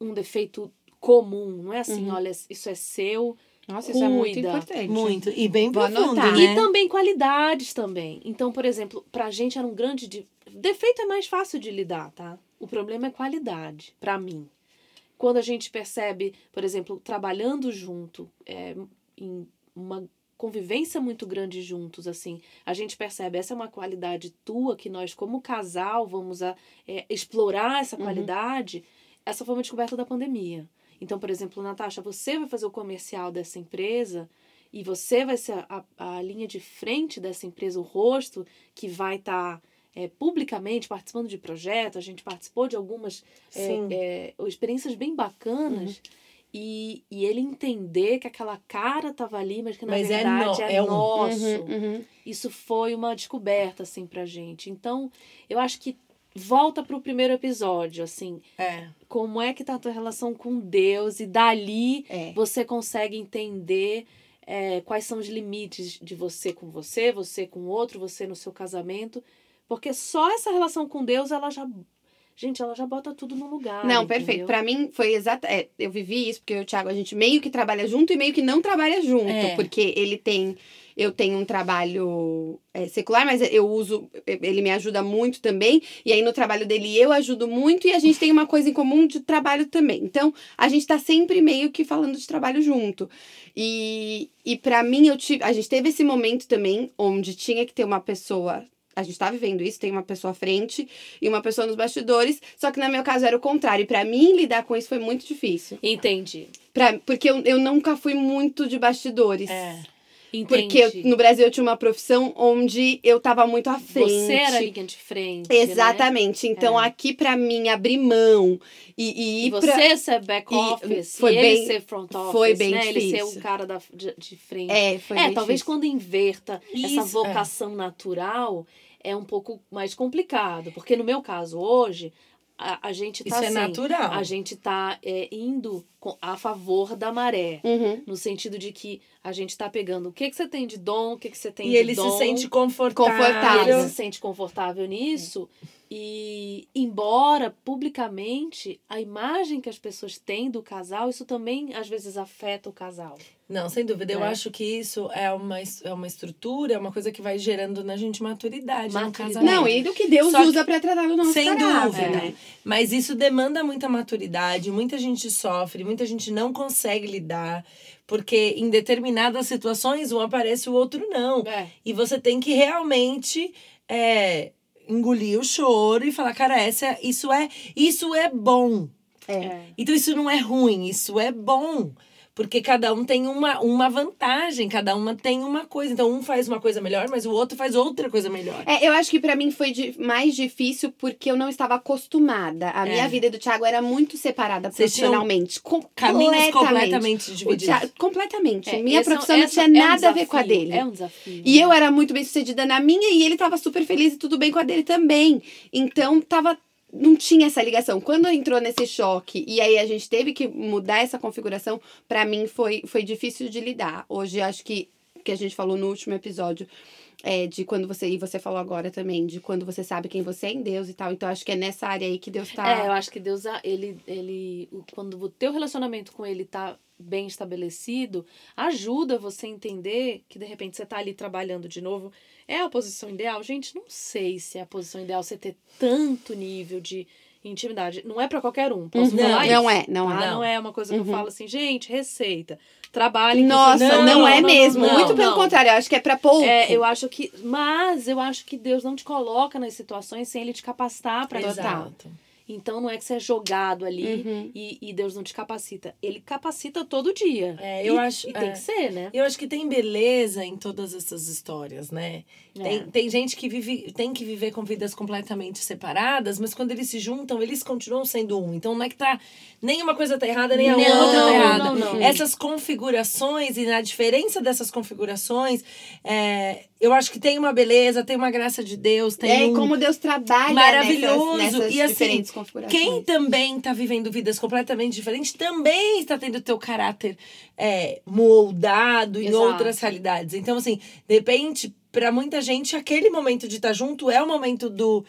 um defeito comum. Não é assim, Uhum. olha, isso é seu. Nossa, isso é muito Cuida. importante. Muito. E bem Vou profundo, anotar. né? E também qualidades também. Então, por exemplo, pra gente era um grande. de- Defeito é mais fácil de lidar, tá? O problema é qualidade, pra mim. Quando a gente percebe, por exemplo, trabalhando junto, é, em uma convivência muito grande juntos, assim, a gente percebe essa é uma qualidade tua que nós, como casal, vamos a, é, explorar essa Uhum. qualidade. Essa foi uma descoberta da pandemia. Então, por exemplo, Natasha, você vai fazer o comercial dessa empresa e você vai ser a, a linha de frente dessa empresa, o rosto que vai estar publicamente participando de projetos. A gente participou de algumas é, é, experiências bem bacanas. Uhum. E, e ele entender que aquela cara estava ali, mas que na Mas é verdade no- é, é um. nosso. Uhum, uhum. Isso foi uma descoberta, assim, pra gente. Então, eu acho que volta pro primeiro episódio, assim. É. Como é que tá a tua relação com Deus? E dali É. você consegue entender é, quais são os limites de você com você, você com o outro, você no seu casamento. Porque só essa relação com Deus, ela já. Gente, ela já bota tudo no lugar. Não, entendeu? perfeito. Pra mim foi exato. É, eu vivi isso porque eu e o Thiago a gente meio que trabalha junto e meio que não trabalha junto, É. porque ele tem eu tenho um trabalho é, secular, mas eu uso ele me ajuda muito também. E aí no trabalho dele eu ajudo muito e a gente tem uma coisa em comum de trabalho também. Então a gente tá sempre meio que falando de trabalho junto. E e para mim eu tive, a gente teve esse momento também onde tinha que ter uma pessoa a gente tá vivendo isso, tem uma pessoa à frente e uma pessoa nos bastidores. Só que no meu caso era o contrário. E pra mim lidar com isso foi muito difícil. Entendi. Pra, porque eu, eu nunca fui muito de bastidores. É. Entendi. Porque eu- no Brasil eu tinha uma profissão onde eu tava muito à frente. Você era a linha de frente. Né? Exatamente. Então É. aqui pra mim abrir mão e, e E ir você pra... ser back e office, foi e ele bem- ser front office, foi bem né? Ele ser difícil. o cara da, de, de frente. É, foi É, bem talvez difícil. quando inverta essa Isso, é. vocação natural é um pouco mais complicado. Porque no meu caso, hoje, a, a gente tá Isso é assim, natural. A gente tá é, indo com- a favor da maré. Uhum. No sentido de que a gente tá pegando o que, que você tem de dom, o que, que você tem E de ele dom. se sente confortável. Confortável. Ele se sente confortável nisso. E, embora publicamente a imagem que as pessoas têm do casal, isso também às vezes afeta o casal. Não, sem dúvida. Eu É. acho que isso é uma, é uma estrutura, é uma coisa que vai gerando na gente maturidade, no Maturidade. casamento. Não, e do que Deus Só usa pra tratar do nosso Sem caráter, dúvida. né? Mas isso demanda muita maturidade, muita gente sofre, muita gente não consegue lidar, porque em determinadas situações um aparece, o outro não. É. E você tem que realmente é, engolir o choro e falar, cara, essa, isso é, isso é bom. É. Então isso não é ruim, isso é bom. Porque cada um tem uma, uma vantagem, cada uma tem uma coisa. Então, um faz uma coisa melhor, mas o outro faz outra coisa melhor. É, eu acho que pra mim foi di- mais difícil porque eu não estava acostumada. A minha É. vida e do Thiago era muito separada Vocês profissionalmente. Com- Caminhos completamente O divididos. Thiago- completamente. É, minha é- profissão não tinha é um nada a ver com a desafio, dele. É um desafio. E né? eu era muito bem sucedida na minha e ele tava super feliz e tudo bem com a dele também. Então tava. Não tinha essa ligação. Quando entrou nesse choque e aí a gente teve que mudar essa configuração, pra mim foi, foi difícil de lidar. Hoje acho que que a gente falou no último episódio é, de quando você e você falou agora também de quando você sabe quem você é em Deus e tal. Então acho que é nessa área aí que Deus tá. É, eu acho que Deus, ele, ele, quando o teu relacionamento com ele tá bem estabelecido, ajuda você a entender que de repente você tá ali trabalhando de novo. É a posição ideal? Gente, não sei se é a posição ideal você ter tanto nível de intimidade. Não é pra qualquer um. Posso Não, falar isso? não é, não é. Não. Não é uma coisa que Uhum. eu falo assim, gente, receita. Trabalhe com Nossa, você. não, é mesmo. não, Muito pelo não. contrário, eu acho que é pra pouco. É, eu acho que. Mas eu acho que Deus não te coloca nas situações sem ele te capacitar pra Total. lidar. Então não é que você é jogado ali Uhum. e, e Deus não te capacita. Ele capacita todo dia. É, eu E- acho- E tem é. que ser, né? Eu acho que tem beleza em todas essas histórias, né? Tem, É. tem gente que vive, tem que viver com vidas completamente separadas, mas quando eles se juntam, eles continuam sendo um. Então não é que tá. Nenhuma coisa tá errada, nem a Não, outra tá errada. não, não. Essas configurações e na diferença dessas configurações, é, eu acho que tem uma beleza, tem uma graça de Deus, tem É um, como Deus trabalha maravilhoso. nessas, nessas E, assim, diferentes configurações. quem também tá vivendo vidas completamente diferentes também está tendo teu caráter é, moldado em Exato. outras realidades. Então, assim, de repente, para muita gente, aquele momento de estar junto é o momento do.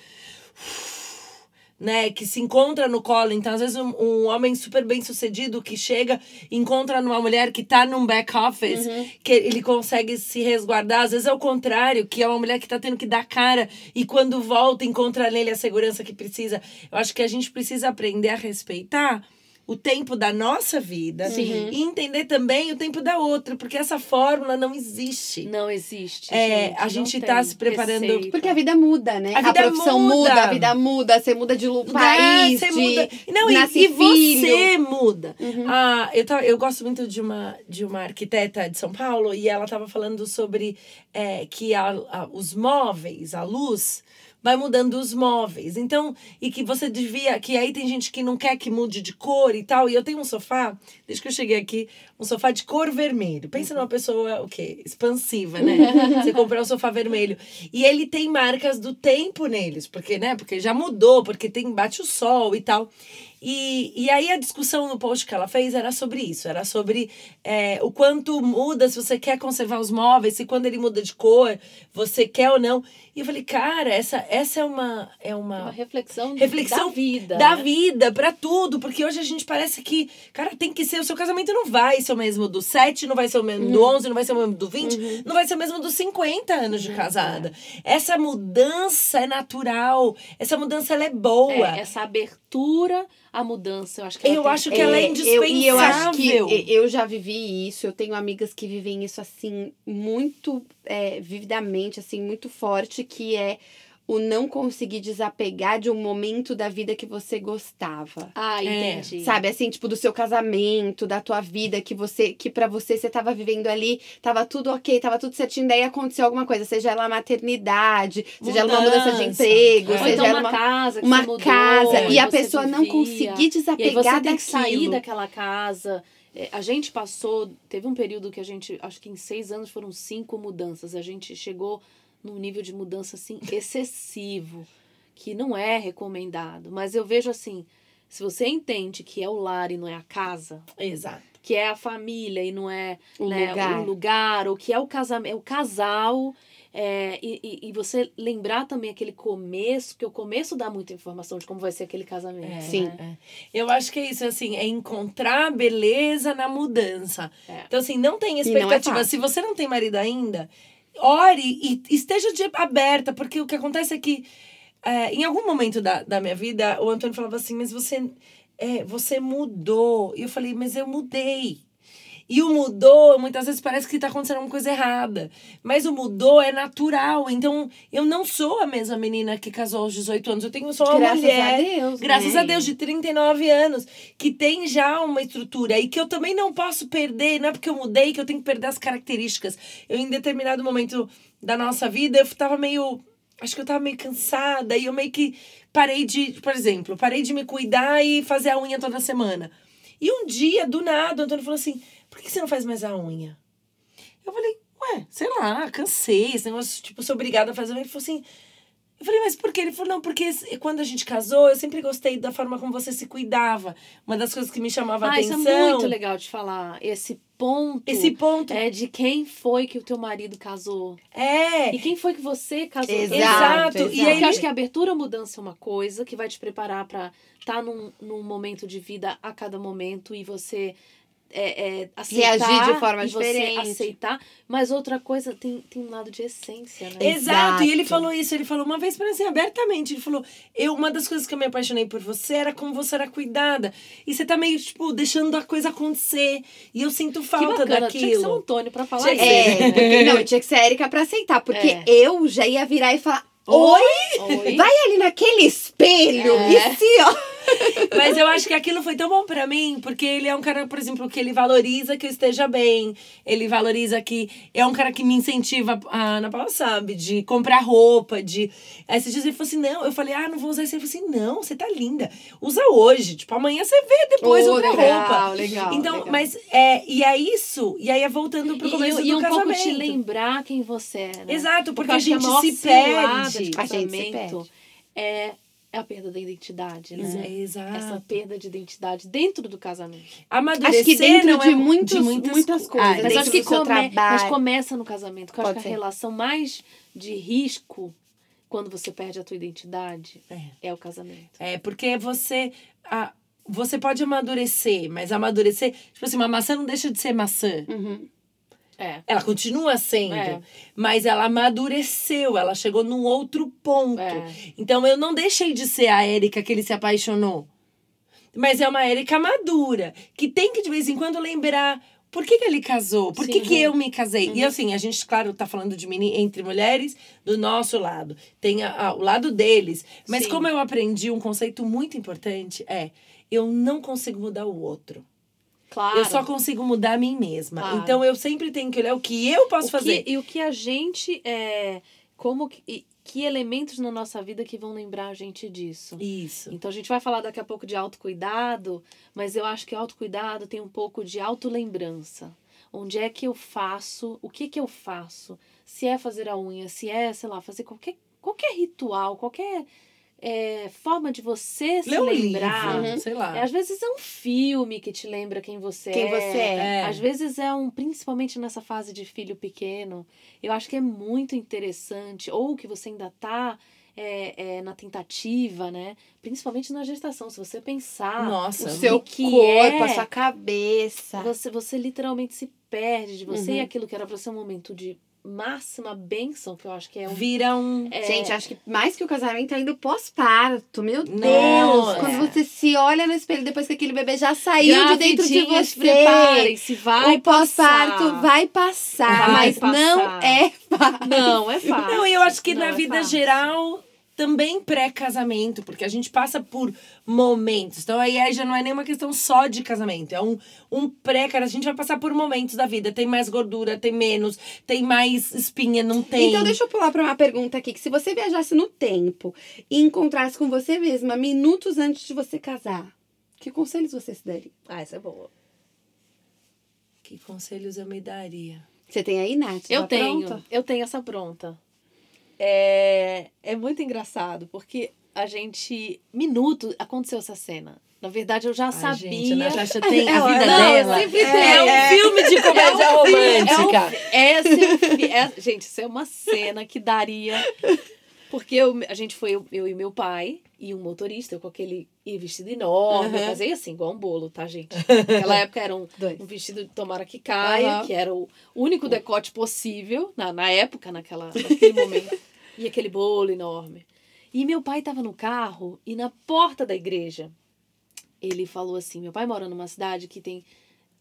Né, que se encontra no colo. Então, às vezes, um, um homem super bem sucedido que chega encontra numa mulher que tá num back office, que ele consegue se resguardar. Às vezes é o contrário, que é uma mulher que tá tendo que dar cara e quando volta encontra nele a segurança que precisa. Eu acho que a gente precisa aprender a respeitar o tempo da nossa vida Sim. e entender também o tempo da outra, porque essa fórmula não existe. Não existe. É, gente, a gente tem tá se preparando- receita. Porque a vida muda, né? A vida profissão muda. muda. a vida muda, você muda de lu- país, Você de muda. Não, e, nasce e filho. você muda. Uhum. Ah, eu, tava, eu gosto muito de uma, de uma arquiteta de São Paulo e ela estava falando sobre é, que a, a- os móveis, a luz, vai mudando os móveis. Então, e que você devia. Que aí tem gente que não quer que mude de cor e tal. E eu tenho um sofá, desde que eu cheguei aqui, um sofá de cor vermelho. Pensa numa pessoa, o quê? Expansiva, né? você comprar um sofá vermelho. E ele tem marcas do tempo neles, porque, né? Porque já mudou, porque tem bate o sol e tal. E, e aí a discussão no post que ela fez era sobre isso, era sobre é, o quanto muda se você quer conservar os móveis, se quando ele muda de cor, você quer ou não. E eu falei, cara, essa, essa é uma. É uma Uma reflexão, reflexão da vida. da né? vida pra tudo, porque hoje a gente parece que, cara, tem que ser, o seu casamento não vai ser o mesmo do 7, não vai ser o mesmo Uhum. do 11, não vai ser o mesmo do 20, não vai ser o mesmo dos 50 anos Uhum. de casada. Essa mudança é natural, essa mudança ela é boa. É, essa abertura à mudança, eu acho que ela Eu tem acho que ela é eu, e eu acho que indispensável. eu já vivi isso, eu tenho amigas que vivem isso assim, muito é, vividamente, assim, muito forte, que é o não conseguir desapegar de um momento da vida que você gostava. Ah, É, entendi. Sabe, assim, tipo, do seu casamento, da tua vida, que você, que para você, você tava vivendo ali, tava tudo ok, tava tudo certinho, daí aconteceu alguma coisa, seja ela maternidade, seja ela uma mudança de Mudança. emprego, É. Seja então ela uma uma, casa que uma você mudou, casa, É. e a você pessoa não vivia. conseguir E aí desapegar você tem daquilo. que sair daquela casa. É, A gente passou, teve um período que a gente, acho que em seis anos foram cinco mudanças. A gente chegou num nível de mudança assim excessivo, que não é recomendado. Mas eu vejo assim, se você entende que é o lar e não é a casa, Exato. que é a família e não é O né, lugar. o lugar, ou que é o casamento, é o casal. é, e, e- e você lembrar também aquele começo, que o começo dá muita informação de como vai ser aquele casamento. É, Sim. né? é. Eu acho que é isso, assim, é encontrar beleza na mudança. É. Então, assim, não tem não é expectativa. fácil. Se você não tem marido ainda, ore e esteja de aberta, porque o que acontece é que é, em algum momento da, da minha vida, o Antônio falava assim, mas você, é, você mudou. E eu falei, mas eu mudei. E o mudou, muitas vezes parece que está acontecendo alguma coisa errada. Mas o mudou é natural. Então, eu não sou a mesma menina que casou aos 18 anos. Eu tenho só uma Graças mulher. a Deus. Graças né? a Deus, de 39 anos, que tem já uma estrutura e que eu também não posso perder, não é porque eu mudei que eu tenho que perder as características. Eu, em determinado momento da nossa vida, eu tava meio. Acho que eu tava meio cansada e eu meio que parei de, por exemplo, parei de me cuidar e fazer a unha toda semana. E um dia, do nada, o Antônio falou assim: por que você não faz mais a unha? Eu falei, ué, sei lá, cansei, esse negócio, tipo, sou obrigada a fazer. Ele falou assim. Eu falei, mas por quê? Ele falou, não, porque quando a gente casou, eu sempre gostei da forma como você se cuidava. Uma das coisas que me chamava a Ah, isso atenção. é muito legal de falar. Esse ponto Esse ponto. é de quem foi que o teu marido casou. É. E quem foi que você casou. Exato. Exato. exato. E aí, eu acho que a abertura à mudança é uma coisa que vai te preparar pra estar num, num momento de vida a cada momento e você é, é, aceitar. Reagir de forma você diferente. aceitar. Mas outra coisa tem, tem um lado de essência, né? Exato. E ele Exato. falou isso, ele falou uma vez para assim, abertamente. Ele falou: eu, uma das coisas que eu me apaixonei por você era como você era cuidada. E você tá meio, tipo, deixando a coisa acontecer. E eu sinto que falta bacana. Tinha que ser o daquilo. Antônio pra falar Tinha que isso. É, né? não, tinha que ser a Erika pra aceitar, porque É. eu já ia virar e falar: Oi, Oi? vai ali naquele espelho É. e se ó. Mas eu acho que aquilo foi tão bom pra mim, porque ele é um cara, por exemplo, que ele valoriza que eu esteja bem. Ele valoriza que. É um cara que me incentiva, a Ana Paula sabe, de comprar roupa, de. Aí esses dias ele falou assim: não, eu falei, ah, não vou usar isso. Ele falou assim: não, você tá linda. Usa hoje. Tipo, amanhã você vê depois Oh, outra legal, roupa. legal, Então, legal. mas é. E é isso. E aí é voltando pro E, começo e, do e um casamento. pouco te lembrar quem você é, né? Exato, porque eu a que gente maior se perde. de A gente se casamento é, é a perda da identidade, né? Exa- Exato. Essa perda de identidade dentro do casamento. Amadurecer Acho que dentro não de é muitos- de muitas, muitas co- coisas. Ah, Mas acho que come- mas começa no casamento. Que eu acho que a ser. relação mais de risco quando você perde a tua identidade É. é o casamento. É, porque você. A, você pode amadurecer, mas amadurecer. Tipo assim, uma maçã não deixa de ser maçã. Uhum. É. Ela continua sendo. É. Mas ela amadureceu, ela chegou num outro ponto. É. Então eu não deixei de ser a Érica que ele se apaixonou. Mas é uma Érica madura, que tem que de vez em quando lembrar. Por que, que ele casou? Por que, Sim. que eu me casei? E assim, a gente, claro, tá falando de meni entre mulheres do nosso lado. Tem a- a- o lado deles. Mas Sim. como eu aprendi um conceito muito importante, é eu não consigo mudar o outro. Claro. Eu só consigo mudar a mim mesma. Claro. Então eu sempre tenho que olhar o que eu posso O fazer. que- e o que a gente é. Como que, que elementos na nossa vida que vão lembrar a gente disso? Isso. Então a gente vai falar daqui a pouco de autocuidado, mas eu acho que autocuidado tem um pouco de autolembrança. Onde é que eu faço? O que que eu faço? Se é fazer a unha, se é, sei lá, fazer qualquer, qualquer ritual, qualquer é, forma de você se Lê um lembrar. livro, sei lá. É, às vezes é um filme que te lembra quem você Quem é. você é. É. Às vezes é um, principalmente nessa fase de filho pequeno, eu acho que é muito interessante, ou que você ainda tá é, é, na tentativa, né? Principalmente na gestação, se você pensar. Nossa, O seu que corpo, é- a sua cabeça. Você, você literalmente se perde de você Uhum. e aquilo que era pra ser um momento de máxima bênção, que eu acho que é um. vira um. é- Gente, acho que mais que o casamento, ainda o pós-parto. Meu Deus! Nossa. Quando você se olha no espelho depois que aquele bebê já saiu de dentro de você. Preparem-se, vai o pós-parto passar. vai passar, Vai mas não passar. é fácil. Não, é fácil. Não, e eu acho que Não na é vida fácil. geral também pré-casamento, porque a gente passa por momentos. Então aí, aí já não é nenhuma questão só de casamento, é um, um pré, cara. A gente vai passar por momentos da vida. Tem mais gordura, tem menos, tem mais espinha, não tem. Então, deixa eu pular pra uma pergunta aqui. Que se você viajasse no tempo e encontrasse com você mesma minutos antes de você casar, que conselhos você se daria? Ah, essa é boa. Que conselhos eu me daria? Você tem aí, Nath? Eu Já tenho, pronta? eu tenho essa pronta. É, é muito engraçado, porque a gente. Minuto aconteceu essa cena. Na verdade, eu já Ai, sabia. gente, a Natasha tem a Ela- vida Não, dela. sempre é, tem. um filme de comédia É um romântica. É um, é é- gente, isso é uma cena que daria. Porque eu, a gente foi, eu, eu e meu pai, e um motorista, eu com aquele vestido enorme. Eu Aham. casei assim, igual um bolo, tá, gente? Naquela época era um, um vestido de tomara que caia, Aham. que era o único decote possível na, na época, naquela, naquele momento. E aquele bolo enorme. E meu pai tava no carro e na porta da igreja, ele falou assim: meu pai mora numa cidade que tem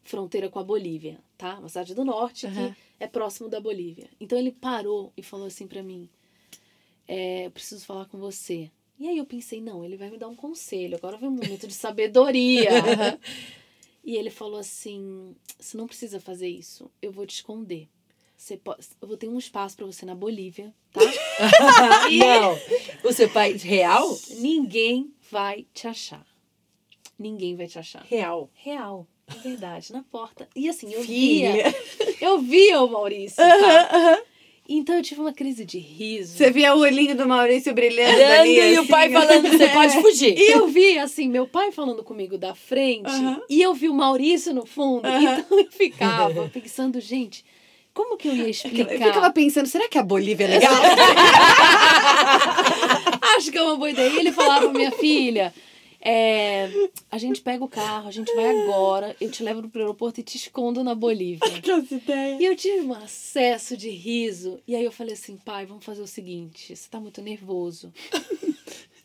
fronteira com a Bolívia, tá? Uma cidade do norte Aham. que é próximo da Bolívia. Então ele parou e falou assim pra mim: é, preciso falar com você. E aí eu pensei, não, ele vai me dar um conselho. Agora vem um momento de sabedoria. e ele falou assim: você não precisa fazer isso. Eu vou te esconder. Você pode, eu vou ter um espaço pra você na Bolívia, tá? Não. O seu pai real? Ninguém vai te achar. Ninguém vai te achar. Real. Real. É verdade, na porta. E assim, eu Filha. via. Eu via o Maurício. Tá? Então eu tive uma crise de riso. Você via o olhinho do Maurício brilhando ali, e o assim, pai ó. falando, você pode fugir. E eu vi, assim, meu pai falando comigo da frente, e eu vi o Maurício no fundo. Então eu ficava pensando, gente, como que eu ia explicar? Eu ficava pensando, será que a Bolívia é legal? Acho que é uma boa ideia. E ele falava, minha filha, é, a gente pega o carro, a gente vai agora, eu te levo pro aeroporto e te escondo na Bolívia. que essa ideia. E eu tive um acesso de riso. E aí eu falei assim, pai, vamos fazer o seguinte, você tá muito nervoso.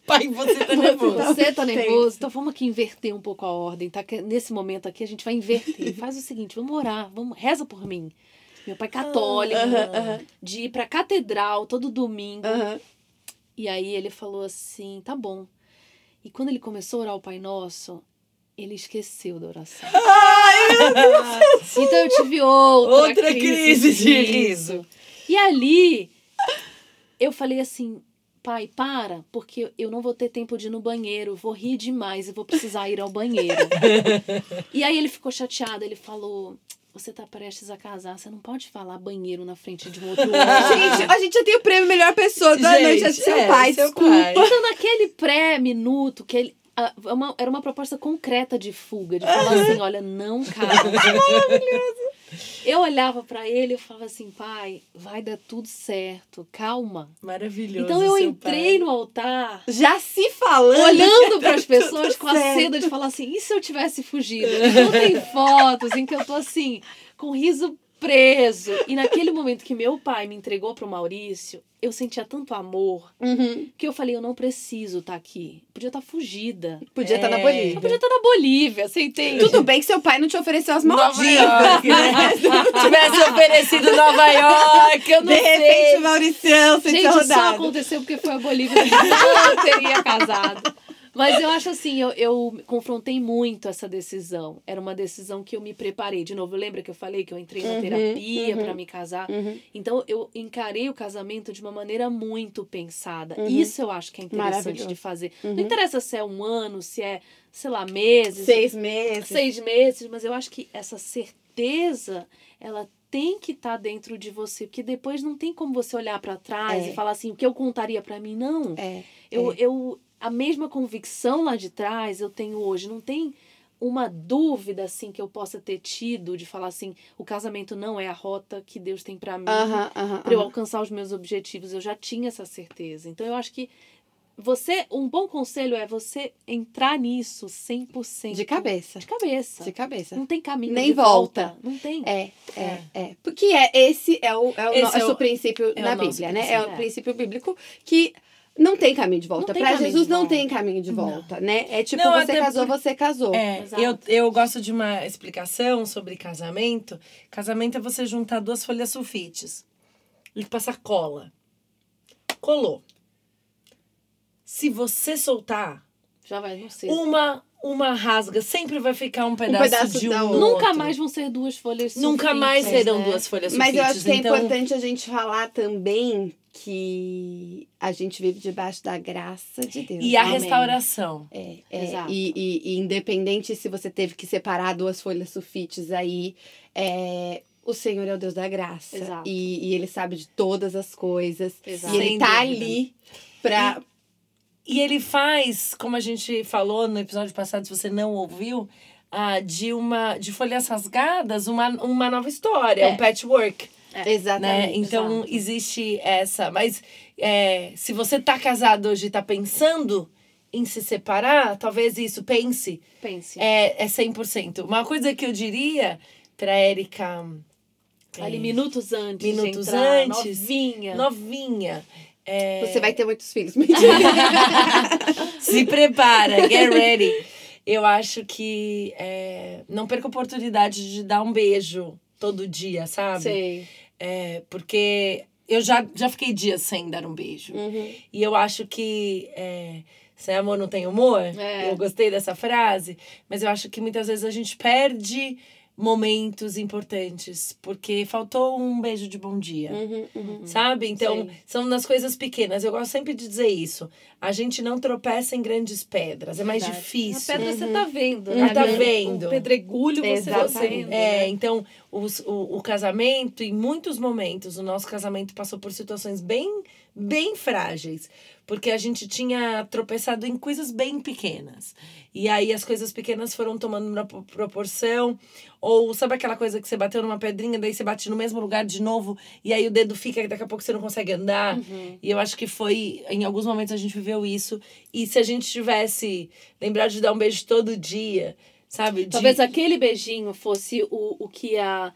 Pai, você tá nervoso. Você tá Tem. nervoso, então vamos aqui inverter um pouco a ordem, tá? Nesse momento aqui a gente vai inverter. Faz o seguinte, vamos orar, vamos, reza por mim. Meu pai católico, Aham, aham. de ir pra catedral todo domingo. Aham. E aí ele falou assim, tá bom. E quando ele começou a orar o Pai Nosso, ele esqueceu da oração. então eu tive outra, Outra crise de riso. E ali eu falei assim, pai, para, porque eu não vou ter tempo de ir no banheiro, vou rir demais e vou precisar ir ao banheiro. e aí ele ficou chateado, ele falou. Você tá prestes a casar, você não pode falar banheiro na frente de um outro homem. Gente, a gente já tem o prêmio melhor pessoa da Gente, noite. É seu é, pai, seu desculpa. pai. Então, naquele pré-minuto, que ele. a- uma- era uma proposta concreta de fuga, de falar assim: olha, não casa. Maravilhoso. Eu olhava pra ele e falava assim: pai, vai dar tudo certo, calma. Maravilhoso. Então eu entrei pai. no altar. Já se falando. Olhando para as pessoas com a certo. seda de falar assim, e se eu tivesse fugido? Então tem fotos em que eu tô assim, com riso preso. E naquele momento que meu pai me entregou pro Maurício, eu sentia tanto amor Uhum. que eu falei, eu não preciso estar aqui. Podia estar fugida. Podia estar na É. Eu Bolívia. podia estar na Bolívia, você entende? Tudo bem que seu pai não te ofereceu as Nova Maldivas. York, né? Tivesse oferecido Nova York, eu não De sei. repente, Mauricião, sem ter Gente, só rodado. aconteceu porque foi a Bolívia que não teria casado. Mas eu acho assim, eu, eu confrontei muito essa decisão. Era uma decisão que eu me preparei. De novo, lembra que eu falei que eu entrei na Uhum, terapia uhum. pra me casar? Uhum. Então eu encarei o casamento de uma maneira muito pensada. Uhum. Isso eu acho que é interessante de fazer. Uhum. Não interessa se é um ano, se é, sei lá, meses, Seis meses. seis meses, mas eu acho que essa certeza, ela tem que estar dentro de você, porque depois não tem como você olhar pra trás É. e falar assim, o que eu contaria pra mim, não. É. Eu, é. eu a mesma convicção lá de trás eu tenho hoje, não tem uma dúvida assim que eu possa ter tido de falar assim, o casamento não é a rota que Deus tem pra mim aham, para eu alcançar os meus objetivos. Eu já tinha essa certeza. Então eu acho que você, um bom conselho é você entrar nisso 100% De cabeça. De cabeça. De cabeça. Não tem caminho Nem volta. volta. Não tem. É, é, é. Porque é, esse é o, é o Esse nosso é o- princípio é o na nosso Bíblia, né? É princípio. o princípio bíblico que não tem caminho de volta. Não caminho Jesus não volta. tem caminho de volta, né? É tipo, Não, você casou, por- você casou. É, Exato. eu, eu gosto de uma explicação sobre casamento. Casamento é você juntar duas folhas sulfites e passar cola. Colou. Se você soltar, Já vai, não sei. uma uma rasga, sempre vai ficar um pedaço, pedaço de um. Nunca outro. mais vão ser duas folhas Nunca mais sulfites, serão né? duas folhas Mas sulfites. eu acho que é então, importante a gente falar também que a gente vive debaixo da graça de Deus. E a Amém. restauração. É, é, Exato. e, e- e independente se você teve que separar duas folhas sulfites aí, é, o Senhor é o Deus da graça. Exato. E, e Ele sabe de todas as coisas. Exato. E Ele Sem tá dúvida. ali pra. E ele faz, como a gente falou no episódio passado, se você não ouviu, ah, de uma de folhas rasgadas, uma, uma nova história, É. um patchwork. É. né? Exatamente. Então existe essa. Mas é, se você tá casado hoje e tá pensando em se separar, talvez isso, pense, Pense. é, é 100%. Uma coisa que eu diria pra Érica. Ali é, minutos antes minutos entrar, antes, novinha. novinha. É, Você vai ter muitos filhos. Se prepara, get ready. Eu acho que é, não perca a oportunidade de dar um beijo todo dia, sabe? Sei. É, porque eu já, já fiquei dias sem dar um beijo. Uhum. E eu acho que é, sem amor não tem humor. É. Eu gostei dessa frase. Mas eu acho que muitas vezes a gente perde momentos importantes porque faltou um beijo de bom dia. Uhum, uhum. Sabe? Então, Sim. são nas coisas pequenas. Eu gosto sempre de dizer isso. A gente não tropeça em grandes pedras. É mais Verdade. difícil. A pedra você tá vendo, Uhum. né? Tá vendo. O pedregulho você tá vendo. É, né? então, os, o, o casamento, em muitos momentos, o nosso casamento passou por situações bem, bem frágeis. Porque a gente tinha tropeçado em coisas bem pequenas. E aí as coisas pequenas foram tomando uma pro- proporção. Ou sabe aquela coisa que você bateu numa pedrinha, daí você bate no mesmo lugar de novo, e aí o dedo fica, e daqui a pouco você não consegue andar. Uhum. E eu acho que foi, em alguns momentos a gente viveu isso. E se a gente tivesse lembrado de dar um beijo todo dia, sabe? De- Talvez aquele beijinho fosse o, o que ia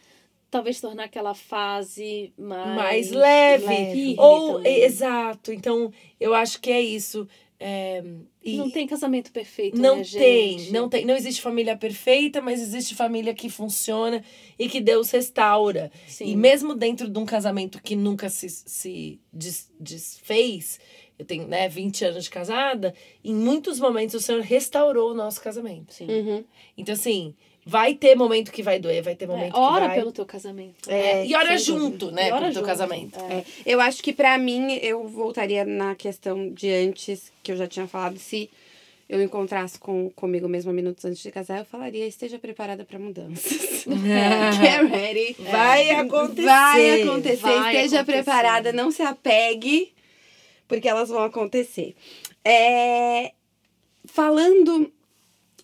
talvez tornar aquela fase mais, mais leve. leve. Ou, também. exato. Então, eu acho que é isso. É, e Não tem casamento perfeito, não né, tem, gente? não tem. Não existe família perfeita, mas existe família que funciona e que Deus restaura. Sim. E mesmo dentro de um casamento que nunca se, se des- desfez, eu tenho né, 20 anos de casada, em muitos momentos o Senhor restaurou o nosso casamento. Sim. Uhum. Então, assim, vai ter momento que vai doer, vai ter É, momento ora que vai... pelo teu casamento. É, e ora dúvida. junto, né, E ora teu junto. casamento. É. É, eu acho que pra mim, eu voltaria na questão de antes, que eu já tinha falado, se eu encontrasse com, comigo mesma minutos antes de casar, eu falaria, esteja preparada pra mudanças. Get ready. Vai acontecer. Vai acontecer, Vai esteja acontecer. preparada, não se apegue, porque elas vão acontecer. É, falando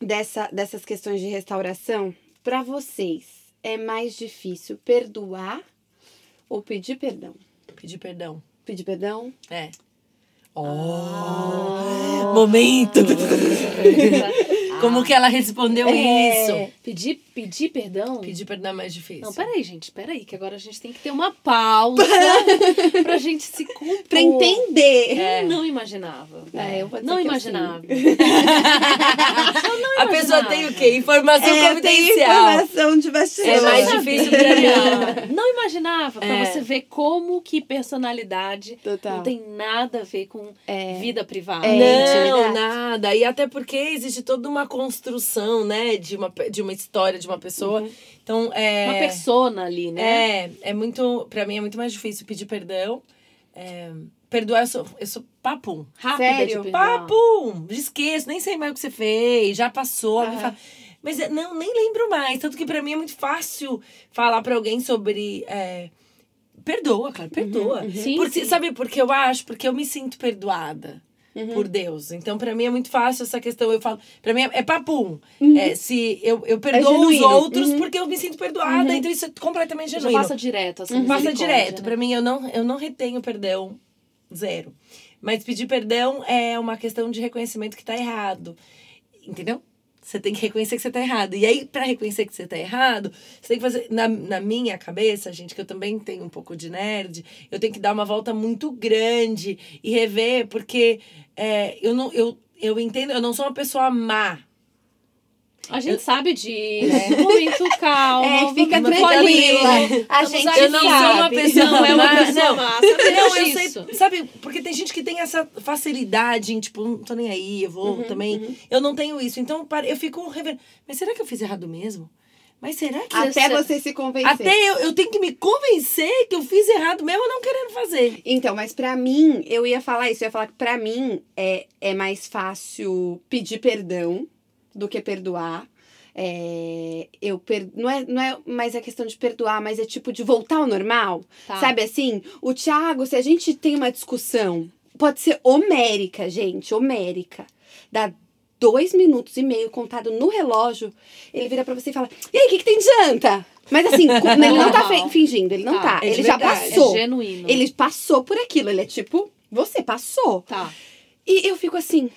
dessa, dessas questões de restauração, pra vocês, é mais difícil perdoar ou pedir perdão? Pedir perdão. Pedir perdão? É. Ah. Momento! Como que ela respondeu É. isso? Pedir, pedir perdão? Pedir perdão é mais difícil. Não, peraí, gente, peraí, que agora a gente tem que ter uma pausa pra gente se compor. Pra entender. Eu não imaginava. É, eu vou dizer não que eu imaginava. A pessoa tem o quê? Informação É, confidencial. informação de bastidores. É mais Não difícil pra mim. Não imaginava, pra É. você ver como que personalidade Total. não tem nada a ver com É. vida privada. É, Não, intimidade. nada. E até porque existe toda uma construção, né, de uma, de uma história de uma pessoa. Então, é. Uma persona ali, né? É, é muito. Pra mim é muito mais difícil pedir perdão. É, perdoar, eu sou, eu sou papum. Rápida Sério? de. Papum! Esqueço, nem sei mais o que você fez, já passou. Aham. fala- Mas é, não, nem lembro mais. Tanto que pra mim é muito fácil falar pra alguém sobre. é, perdoa, cara, perdoa. Sim, Porque, sim. Sabe por que eu acho? Porque eu me sinto perdoada. Por Deus. Então, pra mim é muito fácil essa questão. Eu falo, pra mim é, é papum. É, se eu, eu perdoo os genuíno. outros Uhum. porque eu me sinto perdoada, então isso é completamente Já genuíno. passa direto, assim. Uhum. Passa direto. né? Pra mim, eu não, eu não retenho perdão. Zero. Mas pedir perdão é uma questão de reconhecimento que tá errado. Entendeu? Você tem que reconhecer que você tá errado. E aí, pra reconhecer que você tá errado, você tem que fazer. Na, na minha cabeça, gente, que eu também tenho um pouco de nerd, eu tenho que dar uma volta muito grande e rever, porque é, eu não. Eu, eu entendo, eu não sou uma pessoa má. A gente sabe disso. Momento calmo. É, fica tranquila. A gente aqui. Eu não sou uma sabe. pessoa Não é uma má, pessoa não. sabemos Não, eu sei, sabe, porque tem gente que tem essa facilidade em, tipo, não tô nem aí, eu vou também. Eu não tenho isso. Então, para- eu fico revendo. Mas será que eu fiz errado mesmo? Mas será que. Até eu- você se convencer. Até eu, eu tenho que me convencer que eu fiz errado mesmo não querendo fazer. Então, mas pra mim, eu ia falar isso. Eu ia falar que pra mim é, é mais fácil pedir perdão do que perdoar. É, eu per... não, é, não é mais a questão de perdoar, mas é tipo de voltar ao normal. Tá. Sabe assim? O Thiago, se a gente tem uma discussão, pode ser homérica, gente, homérica. Dá dois minutos e meio contado no relógio, ele vira pra você e fala: E aí, o que, que tem de janta? Mas assim, ele não tá fingindo, ele não Tá, tá. é ele já verdade. passou. É genuíno. Ele passou por aquilo. Ele é tipo, você passou. Tá. E eu fico assim.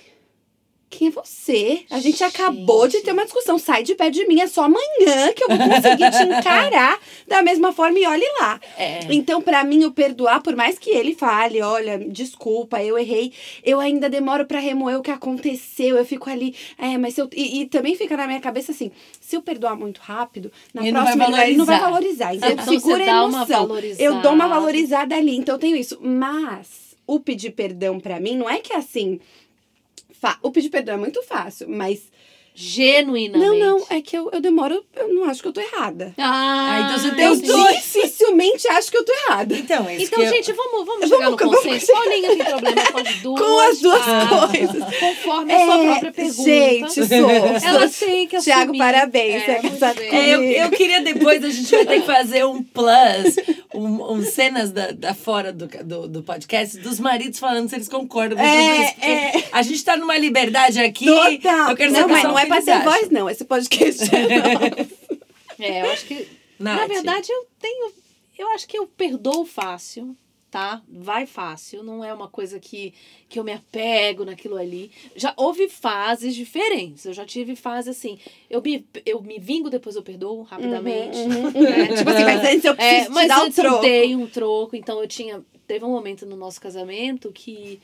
Quem é você? A gente, acabou de Gente. ter uma discussão. Sai de perto de mim. É só amanhã que eu vou conseguir te encarar da mesma forma e olhe lá. É. Então, pra mim, o perdoar, por mais que ele fale, olha, desculpa, eu errei, eu ainda demoro pra remoer o que aconteceu. Eu fico ali, é, mas se eu. E, e também fica na minha cabeça assim: se eu perdoar muito rápido, na Ele não vai próxima ele, não vai valorizar. Então, Então, você a emoção. Eu dou uma valorizada ali. Então, eu tenho isso. Mas o pedir perdão pra mim não é que é assim. O pedir perdão é muito fácil, mas. Genuinamente. Não, não, é que eu, eu demoro, eu não acho que eu tô errada. Ah, Ah, então você tem Eu dois. dificilmente acho que eu tô errada. Então, é isso Então, que eu- gente, vamos, vamos Vamos chegar no com- vamos consenso. chegar- Paulinha tem problema com as duas. Com as duas partes, coisas. Conforme a sua própria pergunta. Gente, sou. Ela tem que assumir. Parabéns. É, você é. É, eu, eu queria depois, a gente vai ter que fazer um plus, um, um cenas da, da fora do, do, do podcast, dos maridos falando se eles concordam com É, tudo isso. Porque é. a gente tá numa liberdade aqui. Total. Eu quero não, saber mas só não o é pra ter voz, não. Esse podcast é. É, eu acho que. Na Nath. verdade, eu tenho. Eu acho que eu perdoo fácil, tá? Vai fácil. Não é uma coisa que, que eu me apego naquilo ali. Já houve fases diferentes. Eu já tive fase assim. Eu me, eu me vingo, depois eu perdoo rapidamente. Uhum, uhum. É, tipo assim, mas antes eu preciso É, mas dar o antes eu troco. dei um troco, então eu tinha. Teve um momento no nosso casamento que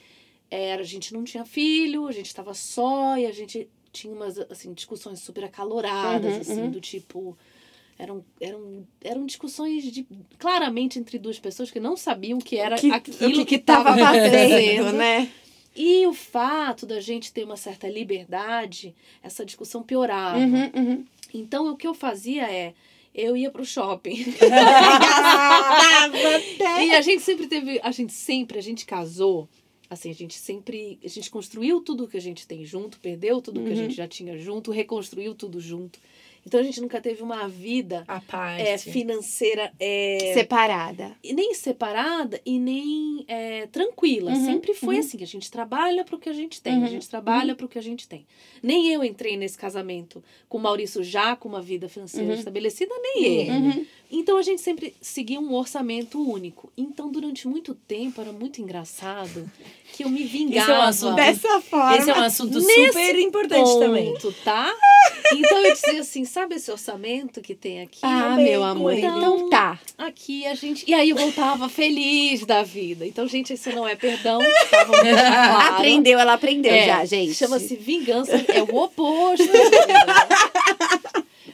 era, a gente não tinha filho, a gente estava só e a gente tinha umas assim, discussões super acaloradas, Uhum, assim, uhum. do tipo. Eram, eram, eram discussões de, claramente entre duas pessoas que não sabiam o que era que, aquilo que, estava tava fazendo, né? E o fato da gente ter uma certa liberdade, essa discussão piorava. Uhum, uhum. Então, o que eu fazia é, eu ia pro shopping. E a gente sempre teve, a gente sempre, a gente casou, assim, a gente sempre, a gente construiu tudo que a gente tem junto, perdeu tudo que a Uhum. gente já tinha junto, reconstruiu tudo junto. Então, a gente nunca teve uma vida A parte. é, financeira é, Separada. e nem separada e nem é, tranquila. Uhum, Sempre foi uhum. assim. A gente trabalha para o que a gente tem. Uhum, A gente trabalha para o que a gente tem. Nem eu entrei nesse casamento com o Maurício já com uma vida financeira Uhum. estabelecida, nem ele. Então a gente sempre seguia um orçamento único. Então durante muito tempo era muito engraçado que eu me vingava. assunto Dessa forma. Esse é um assunto Nesse super importante também. ponto, tá? Então eu dizia assim, sabe esse orçamento que tem aqui? Ah, meu amor, então- então tá. Aqui a gente. E aí eu voltava feliz da vida. Então, gente, isso não é perdão. claro. Aprendeu, ela aprendeu É, já, gente. Chama-se vingança, é o oposto.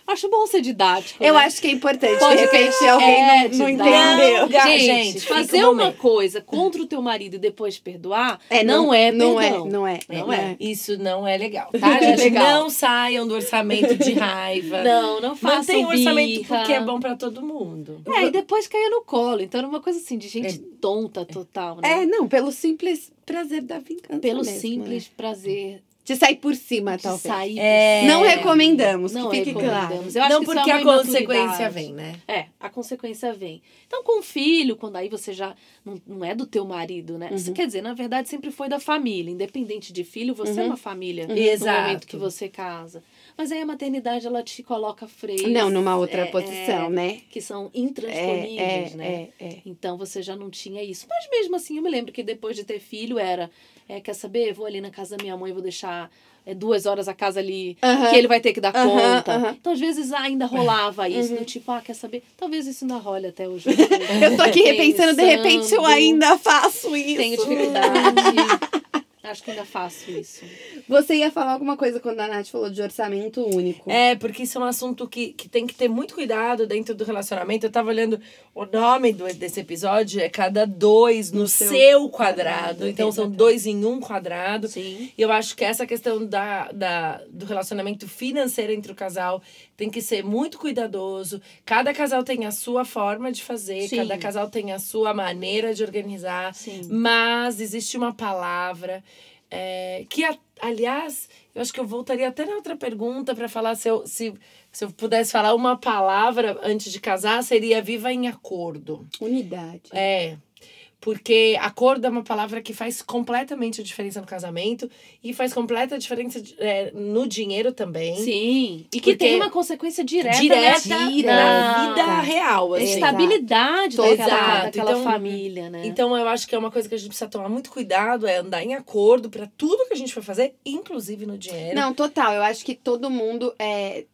Acho bom ser didático. Eu né? acho que é importante. Pode de repente alguém É, não, não de entendeu. Gente, gente, fazer um uma coisa contra o teu marido e depois perdoar É, não, é não perdão. é, não é, Não é. Isso não é legal, Não tá, é gente? legal. Não saiam do orçamento de raiva. Não, não façam Mantém o orçamento porque é bom pra todo mundo. É, e depois caia no colo. Então era uma coisa assim, de gente tonta total, né? É, não, pelo simples prazer da vingança. Pelo mesmo, simples né? prazer De sair por cima, de talvez. sair. É. Não recomendamos, Não que fique claro. recomendamos. Eu acho não que isso porque é a consequência vem, né? É, a consequência vem. Então, com o filho, quando aí você já não, não é do teu marido, né? Isso Uhum. Quer dizer, na verdade, sempre foi da família. Independente de filho, você é Uhum. uma família Uhum. no Exato. momento que você casa. Mas aí a maternidade, ela te coloca freios. Não, numa outra é, posição, é, né? Que são É, intransponíveis, é, né? é, é. Então você já não tinha isso. Mas mesmo assim, eu me lembro que depois de ter filho era. É, quer saber? Vou ali na casa da minha mãe, vou deixar é, duas horas a casa ali, Aham. que ele vai ter que dar Aham, conta. aham. Então, às vezes, ainda rolava isso, Uhum. do tipo, ah, quer saber? Talvez isso ainda role até hoje. Eu tô aqui repensando, de repente eu ainda faço isso. Tenho dificuldade. Acho que ainda faço isso. Você ia falar alguma coisa quando a Nath falou de orçamento único. É, porque isso é um assunto que, que tem que ter muito cuidado dentro do relacionamento. Eu tava olhando o nome do, desse episódio, é cada dois no, No seu seu, quadrado, quadrado. Então são dois em um quadrado. Sim. E eu acho que essa questão da, da, do relacionamento financeiro entre o casal tem que ser muito cuidadoso. Cada casal tem a sua forma de fazer, Sim. cada casal tem a sua maneira de organizar. Sim. Mas existe uma palavra é, que, a- aliás, eu acho que eu voltaria até na outra pergunta para falar se eu, se, se eu pudesse falar uma palavra antes de casar, seria viva em acordo. Unidade. É. Porque acordo é uma palavra que faz completamente a diferença no casamento e faz completa diferença é, no dinheiro também. Sim. E que tem uma consequência direta, Direta na vida. na vida real. A assim. estabilidade Exato. daquela, daquela Então- família, né? Então eu acho que é uma coisa que a gente precisa tomar muito cuidado, é andar em acordo para tudo que a gente for fazer, inclusive no dinheiro. Não, total. Eu acho que todo mundo é.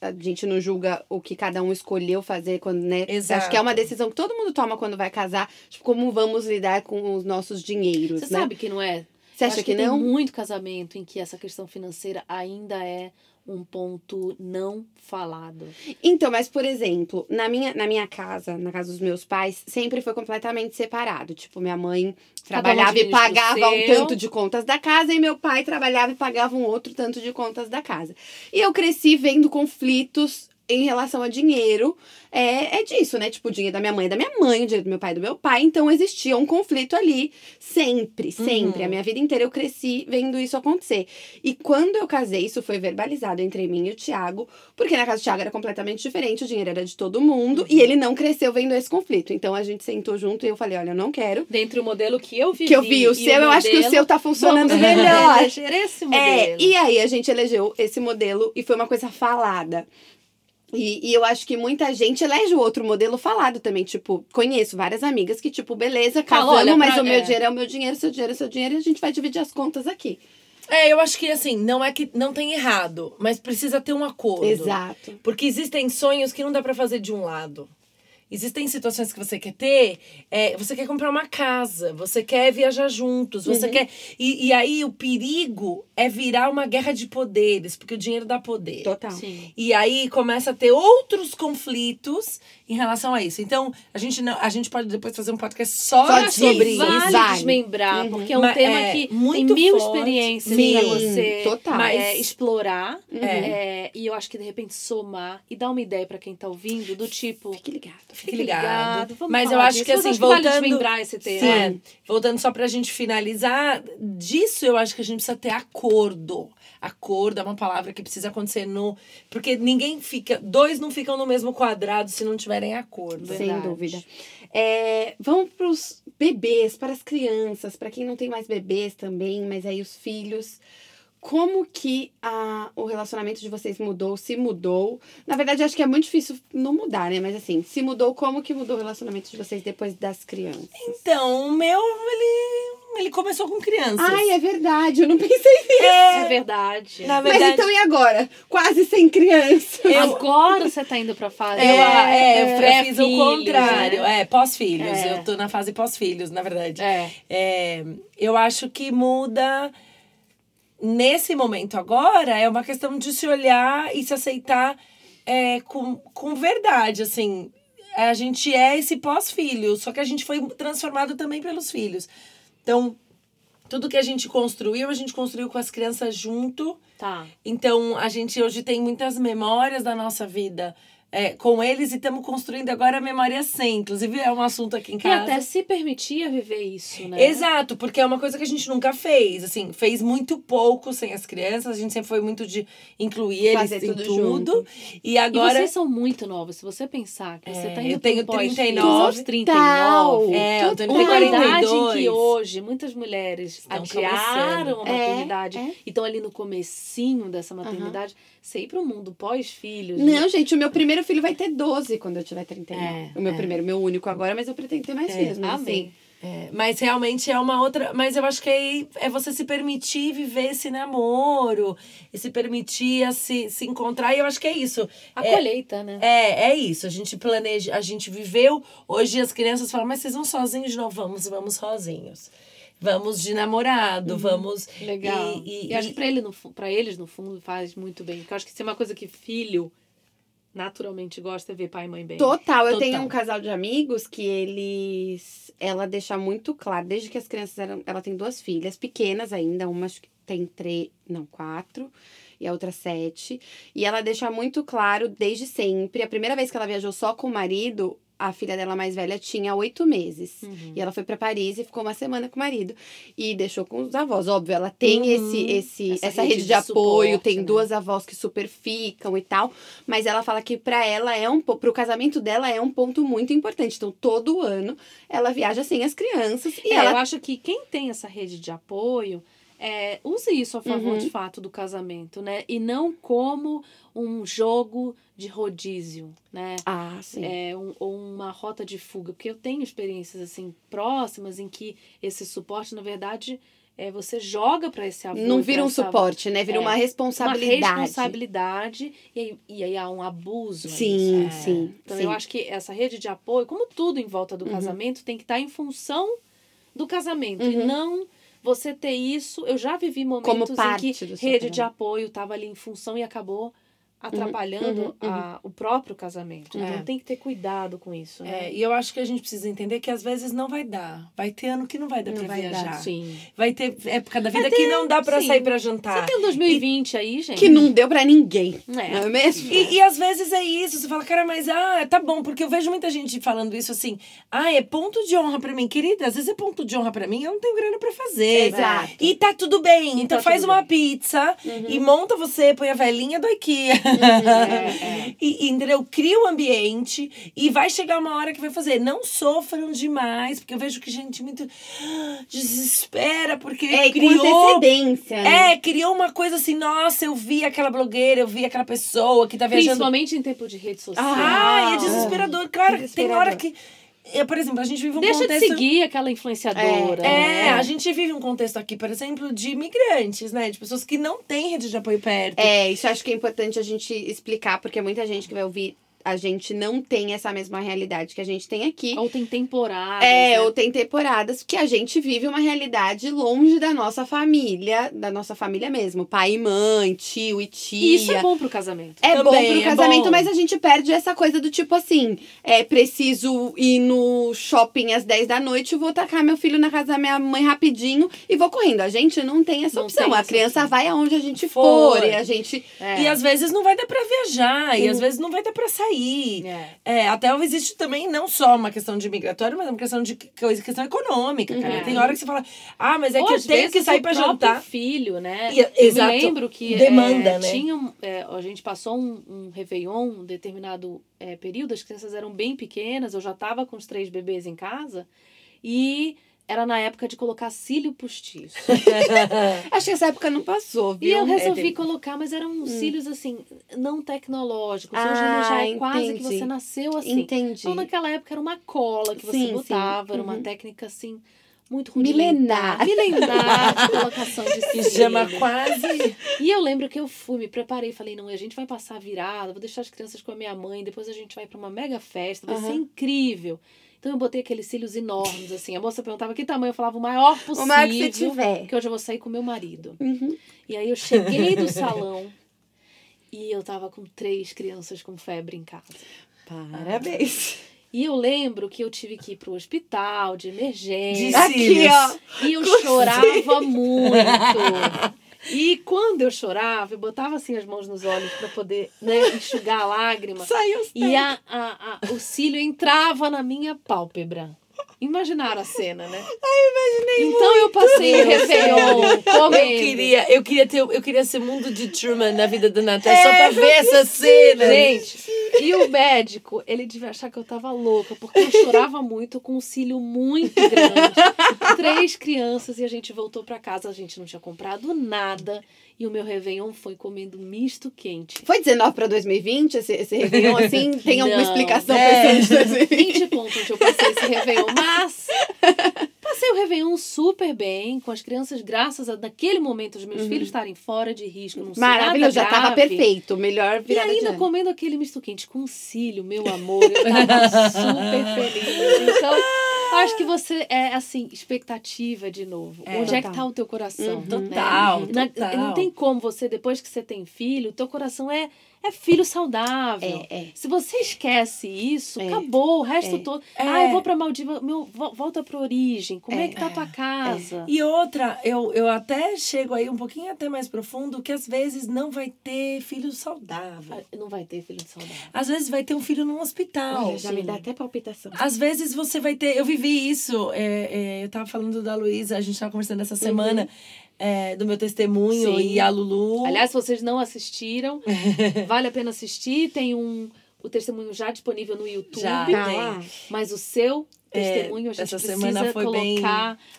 A gente não julga o que cada um escolheu fazer quando, né? Exato. Acho que é uma decisão que todo mundo toma quando vai casar. Tipo, como vamos lidar com os nossos dinheiros, Você né? sabe que não é? Você acha acho que, tem não? muito casamento em que essa questão financeira ainda é um ponto não falado. Então, mas por exemplo, na minha, na minha casa, na casa dos meus pais, sempre foi completamente separado. Tipo, minha mãe trabalhava e pagava um tanto de contas da casa, e meu pai trabalhava e pagava um outro tanto de contas da casa. E eu cresci vendo conflitos em relação a dinheiro. É, é disso, né? Tipo, o dinheiro da minha mãe é da minha mãe, o dinheiro do meu pai é do meu pai. Então existia um conflito ali sempre, sempre. Uhum. A minha vida inteira eu cresci vendo isso acontecer. E quando eu casei, isso foi verbalizado entre mim e o Thiago, porque na casa do Thiago era completamente diferente, o dinheiro era de todo mundo, Uhum. e ele não cresceu vendo esse conflito. Então a gente sentou junto e eu falei: olha, eu não quero. Dentre o modelo que eu vivi Que eu vi o seu, eu acho que o seu tá funcionando melhor. eleger esse modelo. É, e aí a gente elegeu esse modelo e foi uma coisa falada. E, e eu acho que muita gente elege o outro modelo falado também. Tipo, conheço várias amigas que, tipo, beleza, casamos, mas pra- o meu é. dinheiro é o meu dinheiro, seu dinheiro é seu dinheiro, e a gente vai dividir as contas aqui. É, eu acho que assim, não é que não tem errado, mas precisa ter um acordo. Exato. Porque existem sonhos que não dá pra fazer de um lado. Existem situações que você quer ter, é, você quer comprar uma casa, você quer viajar juntos, Uhum. você quer. E, e aí o perigo é virar uma guerra de poderes, porque o dinheiro dá poder. Total. Sim. E aí começa a ter outros conflitos em relação a isso. Então, a gente, não, a gente pode depois fazer um podcast só, Só sobre sobre isso. vale Vale. desmembrar, Uhum. porque é um Mas tema é que muito tem mil forte. experiências Sim, pra você total. é, explorar. Uhum. É, e eu acho que de repente somar e dar uma ideia pra quem tá ouvindo, do tipo. Fique ligado. Fique ligado. vamos Mas eu acho disso. que assim, acho vale voltando. desmembrar esse tema. É, voltando só pra gente finalizar, disso eu acho que a gente precisa ter acordo. Acordo é uma palavra que precisa acontecer no. Porque ninguém fica. Dois não ficam no mesmo quadrado se não tiverem acordo. Sem Verdade. dúvida. É, vamos para os bebês, para as crianças, para quem não tem mais bebês também, mas aí os filhos. Como que a, o relacionamento de vocês mudou? Se mudou? Na verdade, acho que é muito difícil não mudar, né? Mas assim, se mudou, como que mudou o relacionamento de vocês depois das crianças? Então, o meu, ele, ele começou com crianças. Ai, é verdade, eu não pensei nisso. É verdade. Na Mas verdade, então e agora? Quase sem criança. Agora você tá indo pra fase. Eu, é, eu pré- fiz o filhos, contrário. né? É, pós-filhos. É. Eu tô na fase pós-filhos, na verdade. É. É, eu acho que muda nesse momento agora é uma questão de se olhar e se aceitar é, com, com verdade, assim. A gente é esse pós-filho, só que a gente foi transformado também pelos filhos. Então, tudo que a gente construiu, a gente construiu com as crianças junto. Tá. Então, a gente hoje tem muitas memórias da nossa vida é, com eles e estamos construindo agora a memória sem. Inclusive, é um assunto aqui em E casa. até se permitia viver isso, né? Exato, porque é uma coisa que a gente nunca fez. Assim, fez muito pouco sem as crianças. A gente sempre foi muito de incluir eles Fazer em tudo tudo. junto. E E agora. vocês são muito novos. Se você pensar que você É, tá indo eu tenho pro pós-filhos 39. aos 39. É, eu tenho Uma idade 42. em que hoje muitas mulheres Estão adiaram a É, maternidade é. e estão ali no comecinho dessa maternidade. Você ir pro mundo pós-filhos. Não, gente, o meu primeiro filho vai ter 12 quando eu tiver 31. É, o meu é. primeiro, meu único agora, mas eu pretendo ter mais É, filhos. Mas, Amém. É, mas realmente é uma outra. Mas eu acho que aí é você se permitir viver esse namoro, e se permitir se, se encontrar. E eu acho que é isso. A É, colheita, né? É, é isso. A gente planeja, a gente viveu. Hoje as crianças falam, mas vocês vão sozinhos de novo? Vamos, vamos sozinhos. Vamos de namorado, vamos. Legal. E, e, E, acho que pra, ele, no, fu- pra eles, no fundo, faz muito bem. Porque eu acho que se é uma coisa que filho naturalmente gosta é ver pai e mãe bem. Total, eu Total. tenho um casal de amigos que eles. Ela deixa muito claro, desde que as crianças eram. Ela tem duas filhas, pequenas ainda, uma acho que tem três. Não, quatro. E a outra sete. E ela deixa muito claro desde sempre. A primeira vez que ela viajou só com o marido, a filha dela mais velha tinha oito meses. Uhum. E ela foi pra Paris e ficou uma semana com o marido. E deixou com os avós. Óbvio, ela tem Uhum. esse, esse, Essa essa, rede rede, de de, apoio, suporte, tem né? duas avós que super ficam e tal. Mas ela fala que pra ela é um pro casamento dela é um ponto muito importante. Então, todo ano ela viaja sem as crianças e É, ela eu acho que quem tem essa rede de apoio é, use isso a favor Uhum. de fato do casamento, né? E não como um jogo de rodízio, né? Ah, sim. É, um- ou uma rota de fuga. Porque eu tenho experiências assim próximas em que esse suporte, na verdade, é, você joga para esse avô. Não e vira um suporte, né? Vira É, uma Uma responsabilidade. responsabilidade e aí, e aí há um abuso. Sim, É. sim. Então sim. eu acho que essa rede de apoio, como tudo em volta do Uhum. casamento, tem que estar em função do casamento. E Uhum. não você ter isso. Eu já vivi momentos em que rede de apoio estava ali em função e acabou atrapalhando uhum, a- o próprio casamento. Uhum. Então tem que ter cuidado com isso. Né? É, e eu acho que a gente precisa entender que às vezes não vai dar. Vai ter ano que não vai dar Não pra vai dar, viajar. Sim. Vai ter época da vida Vai que ter, não dá pra sim. sair pra jantar. Você tem um 2020 aí, gente? Que não deu pra ninguém. Não É. é mesmo? E, e às vezes é isso, você fala, cara, mas ah, tá bom, porque eu vejo muita gente falando isso assim, ah, é ponto de honra pra mim, querida, às vezes é ponto de honra pra mim, eu não tenho grana pra fazer. Exato. E tá tudo bem, E então tá faz uma bem. pizza e monta você, põe a velhinha do IKEA. É, E, e, entendeu? Cria um ambiente e vai chegar uma hora que vai fazer. Não sofram demais, porque eu vejo que gente muito desespera, porque É, e com criou. antecedência. né? É, criou uma coisa assim, nossa, eu vi aquela blogueira, eu vi aquela pessoa que tá viajando. Principalmente em tempo de rede social. Ah, é desesperador. Cara, tem hora Desesperador. que. É, por exemplo, a gente vive um Deixa contexto. de seguir aquela influenciadora. É, né? a gente vive um contexto aqui, por exemplo, de imigrantes, né? De pessoas que não têm rede de apoio perto. É, isso eu acho que é importante a gente explicar, porque muita gente que vai ouvir a gente não tem essa mesma realidade que a gente tem aqui. Ou tem temporadas. É, né? ou tem temporadas que a gente vive uma realidade longe da nossa família, da nossa família mesmo. Pai e mãe, tio e tia. E isso é bom pro casamento. É bom Também, pro é casamento, bom. mas a gente perde essa coisa do tipo assim: é preciso ir no shopping às 10 da noite, vou tacar meu filho na casa da minha mãe rapidinho e vou correndo. A gente não tem essa Não opção. tem a essa criança opção. vai aonde a gente for, For. e a gente. É. E às vezes não vai dar pra viajar, e às vezes não vai dar pra sair. É. É, até existe também não só uma questão de migratório, mas uma questão de coisa, questão econômica, cara. Uhum. Tem hora que você fala, ah, mas é Ou que eu tenho que sair próprio jantar. filho, né? E- eu exato. me lembro que Demanda, é, né? tinha é, a gente passou um, um Réveillon, um determinado é, período, as crianças eram bem pequenas, eu já estava com os três bebês em casa, e era na época de colocar cílio postiço. Acho que essa época não passou, E viu? eu É, resolvi tem- colocar, mas eram uns cílios assim, não tecnológicos. Hoje Ah, já é quase que entendi. você nasceu assim. Entendi. Então naquela época era uma cola que você Sim, sim. botava, era uma Uhum. técnica assim, muito Milenar. rudimentar. Milenar de colocação de Que cílio. chama quase. E eu lembro que eu fui, me preparei, falei, não, a gente vai passar a virada, vou deixar as crianças com a minha mãe, depois a gente vai pra uma mega festa, vai ser Aham. incrível. Então eu botei aqueles cílios enormes, assim. A moça perguntava que tamanho, eu falava o maior possível. O maior que você tiver. Que hoje eu vou sair com meu marido. Uhum. E aí eu cheguei do salão e eu tava com três crianças com febre em casa. Parabéns. E eu lembro que eu tive que ir pro hospital de De emergência. Aqui, cílios. ó. E eu chorava muito. E quando eu chorava, eu botava assim as mãos nos olhos para poder né, enxugar a lágrima. Saiu os E a, a, a- o cílio entrava na minha pálpebra. Imaginaram a cena, né? Ai, imaginei Então eu passei o Réveillon comendo. Eu queria, eu queria ter, eu queria ser mundo de Truman na vida da Natália, só pra ver essa cena. Gente, e o médico, ele devia achar que eu tava louca, porque eu chorava muito, com um cílio muito grande. Três crianças e a gente voltou pra casa, a gente não tinha comprado nada. E o meu Réveillon foi comendo misto quente. Foi 19 para 2020 esse, esse Réveillon, assim? Tem alguma Não. explicação É. pra esse ano de 2020? 20 pontos onde eu passei esse Réveillon, mas passei o Réveillon super bem, com as crianças, graças a naquele momento os meus filhos estarem fora de risco, não Maravilhoso, já tava grave. perfeito. Melhor E virada de ainda comendo aquele misto quente com cílio, meu amor, eu tava super feliz. Então, acho que você é assim, expectativa de novo. É. Onde é que Total. tá o teu coração? Uhum. né? Total, total. Não tem como você, depois que você tem filho, o teu coração é, é filho saudável. É, é. Se você esquece isso, É. acabou. O resto É. todo. É. Ah, eu vou pra Maldiva. Meu, vo- volta pra origem. Como é, que tá a tua casa? E outra, eu, eu até chego aí um pouquinho até mais profundo, que às vezes não vai ter filho saudável. Ah, Não vai ter filho saudável. Às vezes vai ter um filho num hospital. Olha, já me dá até palpitação. Às vezes você vai ter. Eu vivi isso. é, é, eu tava falando da Luísa, a gente tava conversando essa semana é, do meu testemunho. Sim. e a Lulu. Aliás, se vocês não assistiram, vale a pena assistir. Tem um o testemunho já disponível no YouTube. Já Tá tem. Mas o seu É, testemunho a gente essa precisa semana foi bem-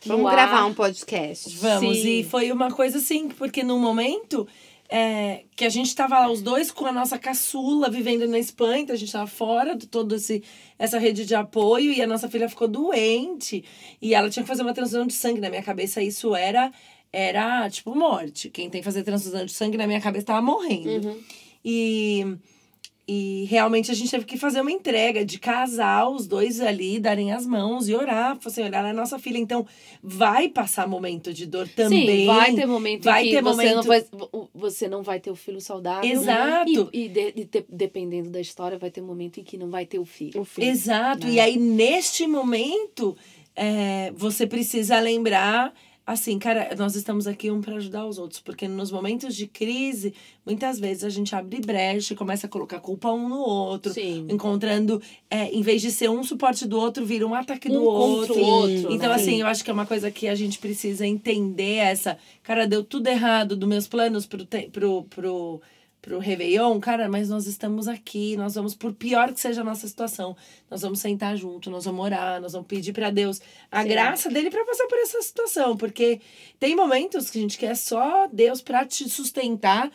Vamos ar. gravar um podcast. Vamos, Sim. e foi uma coisa assim, porque no momento é, que a gente tava lá, os dois com a nossa caçula vivendo na Espanha, então a gente tava fora de toda essa rede de apoio e a nossa filha ficou doente e ela tinha que fazer uma transfusão de sangue. Na minha cabeça, isso era, era tipo morte. Quem tem que fazer transfusão de sangue, na minha cabeça, tava morrendo. Uhum. E, e realmente a gente teve que fazer uma entrega de casal, os dois ali darem as mãos e orar. Assim, olhar a nossa filha. Então, vai passar momento de dor também. Sim, vai ter momento vai em que ter você, não momento- vai, você não vai ter o filho saudável. Exato. E, e de- e de- dependendo da história, vai ter momento em que não vai ter o filho. O filho. Exato. né? E aí, neste momento, é, você precisa lembrar. Assim, cara, nós estamos aqui um para ajudar os outros, porque nos momentos de crise, muitas vezes a gente abre brecha e começa a colocar culpa um no outro, Sim. encontrando, é, em vez de ser um suporte do outro, vira um ataque do Um outro. contra o outro. Então, né? assim, eu acho que é uma coisa que a gente precisa entender essa. Cara, deu tudo errado dos meus planos pro, te- pro, pro, pro Réveillon, cara, mas nós estamos aqui, nós vamos, por pior que seja a nossa situação, nós vamos sentar junto, nós vamos orar, nós vamos pedir pra Deus a Sim. graça dele pra passar por essa situação, porque tem momentos que a gente quer só Deus pra te sustentar.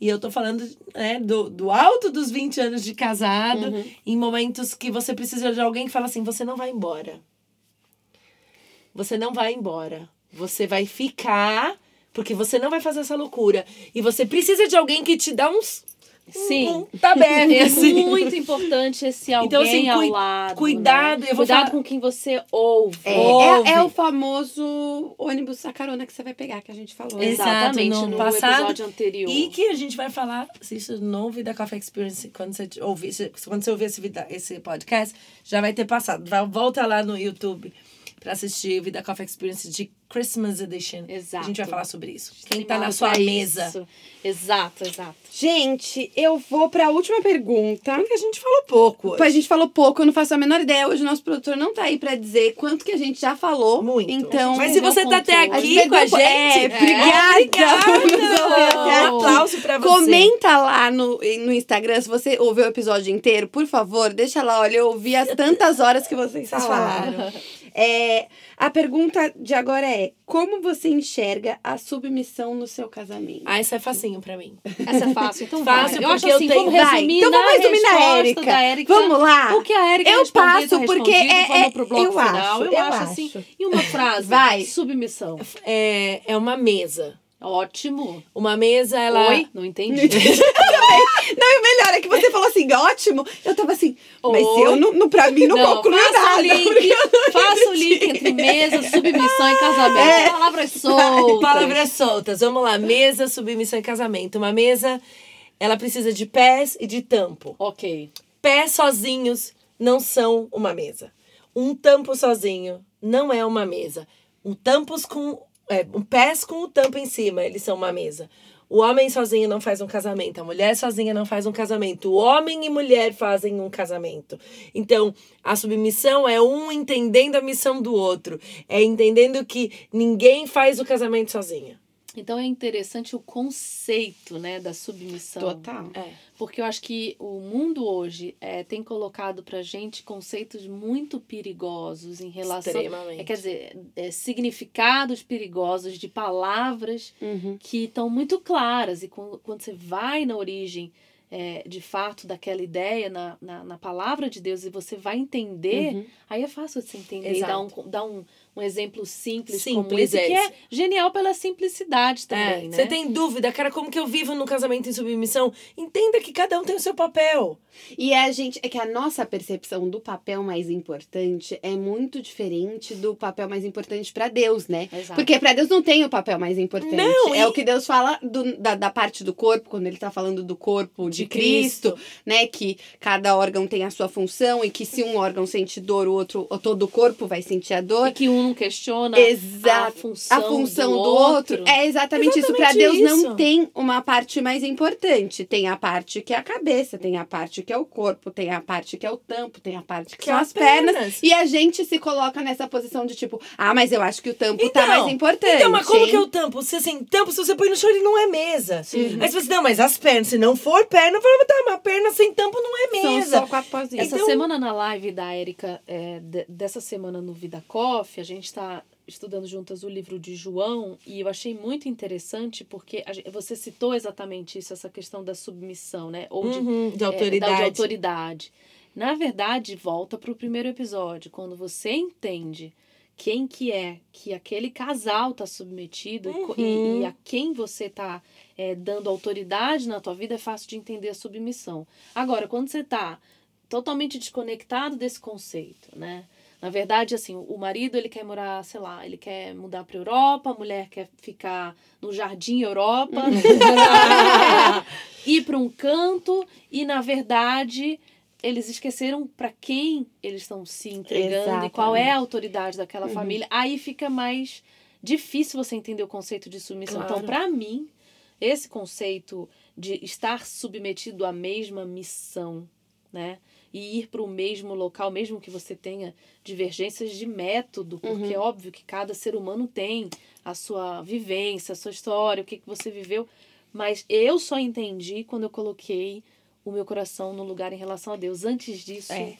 E eu tô falando né, do, do alto dos 20 anos de casado, Uhum. em momentos que você precisa de alguém que fala assim: você não vai embora. Você não vai embora. Você vai ficar, porque você não vai fazer essa loucura. E você precisa de alguém que te dá uns. Sim. um tá aberto. É assim. muito importante esse alguém Então, assim, ao cui- lado. cuidado, né? eu vou cuidado falar- com quem você ouve. É, Ouve. é, é o famoso ônibus a carona que você vai pegar, que a gente falou. Exatamente, no no, passado. episódio anterior. E que a gente vai falar, se isso não ouvir da Coffee Experience, quando você ouvir, quando você ouvir esse, vida- esse podcast, já vai ter passado. Vai, volta lá no YouTube pra assistir o Vida Coffee Experience de Christmas Edition. Exato. A gente vai falar sobre isso. Quem tá na sua mesa. isso. Exato, exato. Gente, eu vou pra última pergunta. Porque a gente falou pouco hoje. A gente falou pouco, eu não faço a menor ideia. Hoje o nosso produtor não tá aí pra dizer quanto que a gente já falou. Muito. Então. Mas se perdeu você tá até aqui com a gente... É, obrigada. Um aplauso pra você. Comenta lá no, no Instagram se você ouviu o episódio inteiro, por favor, deixa lá. Olha, eu ouvi as tantas horas que vocês Vocês falaram. É, a pergunta de agora é: como você enxerga a submissão no seu casamento? Ah, isso é facinho pra mim. Essa é fácil, então Fácil, vai. Eu acho porque eu assim, tenho- vamos Vai, resumir então vamos resumir na resposta Érica. Vamos lá? O que a Érica Eu passo, tá porque é- é- pro bloco eu final. acho, eu, eu acho acho. assim. E uma frase? Vai. Submissão. É, é uma mesa. Ótimo. Uma mesa, ela... Oi? Não entendi. Não, e o melhor é que você falou assim, ótimo. Eu tava assim, mas Oi? eu não, não pra mim não, concluiu faça nada. o link, não faça o link entre mesa, submissão e casamento. É. Palavras soltas. Palavras soltas. Vamos lá. Mesa, submissão e casamento. Uma mesa, ela precisa de pés e de tampo. Ok. Pés sozinhos não são uma mesa. Um tampo sozinho não é uma mesa. Um tampos com é, um pés com o tampo em cima, eles são uma mesa. O homem sozinho não faz um casamento, a mulher sozinha não faz um casamento. O homem e mulher fazem um casamento. Então, a submissão é um entendendo a missão do outro, é entendendo que ninguém faz o casamento sozinho. Então é interessante o conceito, né, da submissão. Total. É. Porque eu acho que o mundo hoje é, tem colocado pra gente conceitos muito perigosos em relação. Extremamente. É, quer dizer, é, significados perigosos de palavras Uhum. que estão muito claras. E quando, quando você vai na origem, é, de fato, daquela ideia, na, na, na palavra de Deus, e você vai entender, Uhum. aí é fácil de você entender. E dar um, Exato. dar um, um exemplo simples, como Simples, esse, é que é esse. genial pela simplicidade também, É, né? Você tem dúvida, cara, como que eu vivo no casamento em submissão? Entenda que cada um tem o seu papel. E a gente, é que a nossa percepção do papel mais importante é muito diferente do papel mais importante pra Deus, né? Exato. Porque pra Deus não tem o papel mais importante. Não, é e- o que Deus fala do- da, da parte do corpo, quando ele tá falando do corpo de, De Cristo, né? Que cada órgão tem a sua função e que se um órgão sente dor, o outro, ou todo o corpo vai sentir a dor. E que um não questiona Exato. a função, a função do, outro. É exatamente, isso. Pra Exatamente Deus isso. não tem uma parte mais importante. Tem a parte que é a cabeça, tem a parte que é o corpo, tem a parte que é o tampo, tem a parte que, Que são é as pernas. pernas. E a gente se coloca nessa posição de tipo, ah, mas eu acho que o tampo tá Então, mais importante. Então, mas como hein? que eu tampo? Se assim, tampo, se você põe no chão, ele não é mesa. Aí você fala assim, não, mas as pernas, se não for perna, eu falo, tá, mas perna sem tampo não é São mesa. só quatro pauzinhos. Essa Então- semana na live da Érica, é, de- dessa semana no Vida Coffee, a gente está estudando juntas o livro de João e eu achei muito interessante porque você citou exatamente isso, essa questão da submissão, né? Ou de, Uhum, de é, autoridade. da- de autoridade. Na verdade, volta para o primeiro episódio, quando você entende quem que é que aquele casal está submetido e co- e, Uhum. e a quem você está dando autoridade na tua vida, é fácil de entender a submissão. Agora, quando você está totalmente desconectado desse conceito, né? Na verdade, assim, o marido ele quer morar, sei lá, ele quer mudar para Europa, a mulher quer ficar no Jardim Europa, ir para um canto e na verdade eles esqueceram para quem eles estão se entregando e qual é a autoridade daquela Uhum. família. Aí fica mais difícil você entender o conceito de submissão. Então, Claro. para mim, esse conceito de estar submetido à mesma missão, né? E ir para o mesmo local, mesmo que você tenha divergências de método, porque é óbvio que cada ser humano tem a sua vivência, a sua história, o que, que você viveu. Mas eu só entendi quando eu coloquei o meu coração no lugar em relação a Deus. Antes disso, É.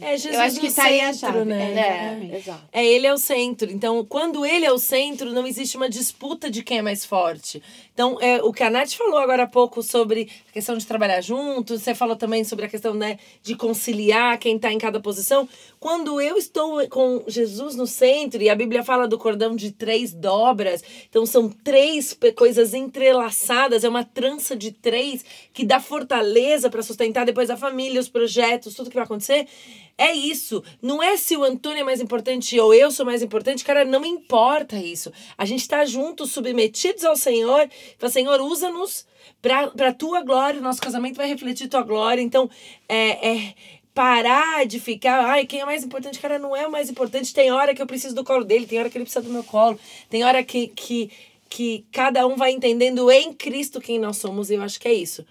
É Jesus Eu acho que tá centro, né? É. É, exato. É, ele é o centro. Então, quando ele é o centro, não existe uma disputa de quem é mais forte. Então, é, o que a Nath falou agora há pouco sobre a questão de trabalhar junto, você falou também sobre a questão né, de conciliar quem está em cada posição. Quando eu estou com Jesus no centro, e a Bíblia fala do cordão de três dobras, então são três coisas entrelaçadas, é uma trança de três que dá fortaleza para sustentar depois a família, os projetos, tudo que vai acontecer. É isso. Não é se o Antônio é mais importante ou eu sou mais importante, cara, não importa isso. A gente tá juntos, submetidos ao Senhor. Fala, Senhor, usa-nos pra, pra tua glória. O nosso casamento vai refletir tua glória. Então, é, é parar de ficar, ai, quem é mais importante? Cara, não é o mais importante. Tem hora que eu preciso do colo dele, tem hora que ele precisa do meu colo, tem hora que, que, que cada um vai entendendo em Cristo quem nós somos. E eu acho que é isso.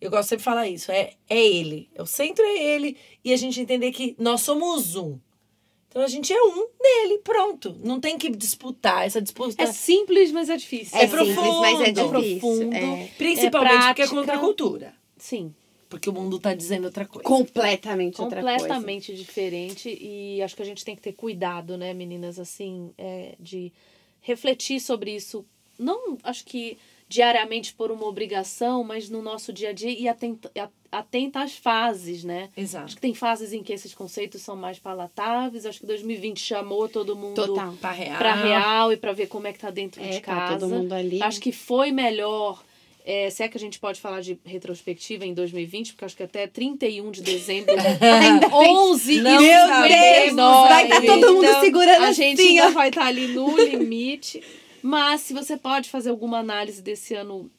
Eu gosto sempre de falar isso. É, é ele. O centro é ele. E a gente entender que nós somos um. Então a gente é um nele, pronto. Não tem que disputar. Essa disputa É simples, mas é difícil. É, É simples, mas é profundo. difícil. profundo. É. principalmente é porque é contra a cultura. Sim, Porque o mundo tá dizendo outra coisa. Completamente outra coisa. completamente diferente. E acho que a gente tem que ter cuidado, né, meninas, assim, é, de refletir sobre isso. Não, acho que diariamente por uma obrigação, mas no nosso dia a dia e atenta, atenta às fases, né? Acho Exato. que tem fases em que esses conceitos são mais palatáveis. Acho que 2020 chamou todo mundo. Pra real. para real e para ver como é que tá dentro É, de tá casa. todo mundo ali. Acho que foi melhor. É, se é que a gente pode falar de retrospectiva em 2020, porque acho que até 31 de dezembro, Ainda tem- 11 Não e sabemos 59, Vai estar todo mundo Então, segurando a gente assim, ainda ó. vai estar ali no limite. Mas se você pode fazer alguma análise desse ano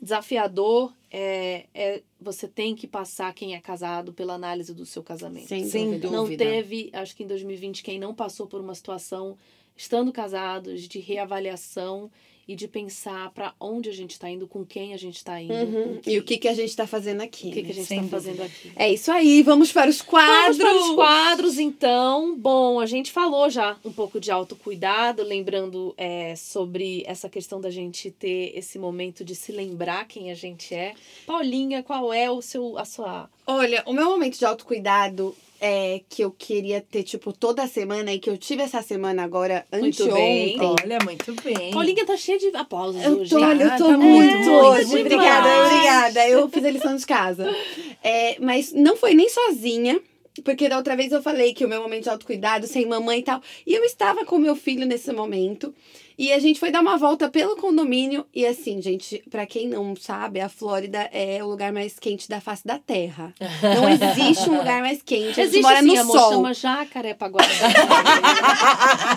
desafiador, é, é, você tem que passar quem é casado pela análise do seu casamento. Sem, Sem dúvida. Não teve, acho que em 2020, quem não passou por uma situação, estando casados, de reavaliação e de pensar para onde a gente está indo, com quem a gente está indo, Uhum. E o que, que a gente tá fazendo aqui? o que, que a né? gente está fazendo aqui. É isso aí, vamos para os quadros. Vamos para os quadros, então. Bom, a gente falou já um pouco de autocuidado, lembrando é, sobre essa questão da gente ter esse momento de se lembrar quem a gente é. Paulinha, qual é o seu, a sua... Olha, o meu momento de autocuidado é que eu queria ter, tipo, toda semana e que eu tive essa semana agora, Muito anteontem. bem. Olha, muito bem. Paulinha tá cheia de aplausos Eu hoje. tô, olha, eu Ah, tô tá muito muito, hoje. muito obrigada, obrigada. Eu fiz a lição de casa. É, mas não foi nem sozinha. Porque da outra vez eu falei que o meu momento de autocuidado, sem mamãe e tal. E eu estava com meu filho nesse momento. E a gente foi dar uma volta pelo condomínio. E assim, gente, pra quem não sabe, a Flórida é o lugar mais quente da face da Terra. Não existe um lugar mais quente. A gente Existe mora sim, no amor, sol. chama Jacarepaguá.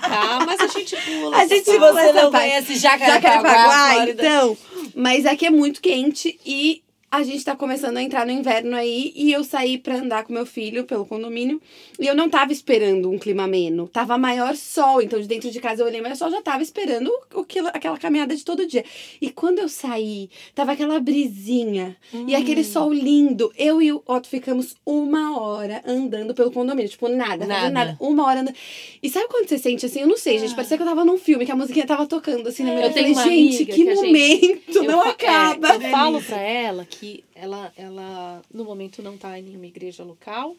tá, mas a gente pula. A gente Se você não parte. conhece Jacarepaguá, então. Mas aqui é muito quente e a gente tá começando a entrar no inverno aí. E eu saí pra andar com meu filho pelo condomínio. E eu não tava esperando um clima ameno. Tava maior sol. Então, de dentro de casa eu olhei, mas o sol já tava esperando o, que- aquela caminhada de todo dia. E quando eu saí, tava aquela brisinha. E aquele sol lindo. Eu e o Otto ficamos uma hora andando pelo condomínio. Tipo, nada, Nada. nada. Uma hora andando. E sabe quando você sente assim? Eu não sei, gente. Parecia que eu tava num filme, que a musiquinha tava tocando assim na minha Eu falei, gente, que que a gente- momento, Eu não fa- acaba. é, eu falo pra ela que ela, ela no momento não tá em nenhuma igreja local.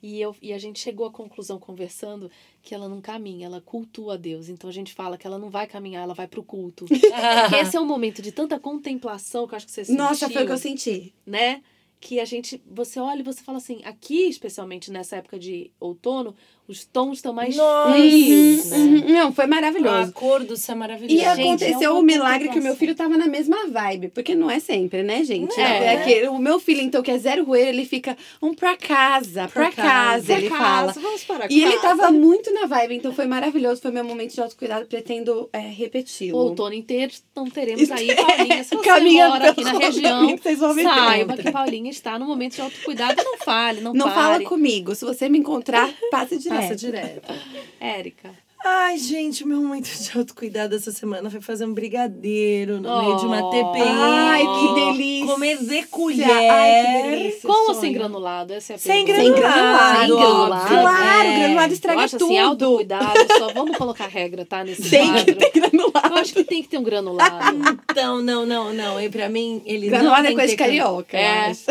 E, eu, e a gente chegou à conclusão, conversando, que ela não caminha, ela cultua a Deus. Então a gente fala que ela não vai caminhar, ela vai pro culto. Porque esse é um momento de tanta contemplação que eu acho que você sentiu. Nossa, foi o que eu senti. né? Que a gente, você olha e você fala assim, aqui, especialmente nessa época de outono, os tons estão mais Nossa. frios, né? Uhum, Não, foi A maravilhoso. cor do céu é maravilhoso. E Gente, aconteceu é o milagre que o meu filho tava na mesma vibe. Porque não é sempre, né, gente? É. É aquele- o meu filho, então, que é zero roeiro, ele fica um pra casa, pra, Pra casa, casa, ele Pra fala. casa, Vamos para E ele casa. tava muito na vibe, então foi maravilhoso. Foi meu momento de autocuidado, pretendo é, repeti-lo. O outono inteiro, então teremos aí Paulinha. Se você mora aqui na região, vocês vão saiba ver. que Paulinha está no momento de autocuidado. Não fale, não, Não pare. fala comigo. Se você me encontrar, passe direto. Passa direto. Érica. Ai, gente, o meu momento de autocuidado essa semana foi fazer um brigadeiro no meio de uma Oh. TPI. Ai, que delícia. Comer de colher. Ai, que delícia. Com ou sem granulado? Essa é a Sem pergunta. Sem granulado. granulado. Sem granulado. Claro, É. granulado estraga Eu acho tudo. assim, autocuidado, só vamos colocar regra, tá? Nesse Tem que quadro. ter granulado. Eu acho que tem que ter um granulado. Então, não, não, não. E pra mim, ele Granulado não é coisa que de carioca, É. acho.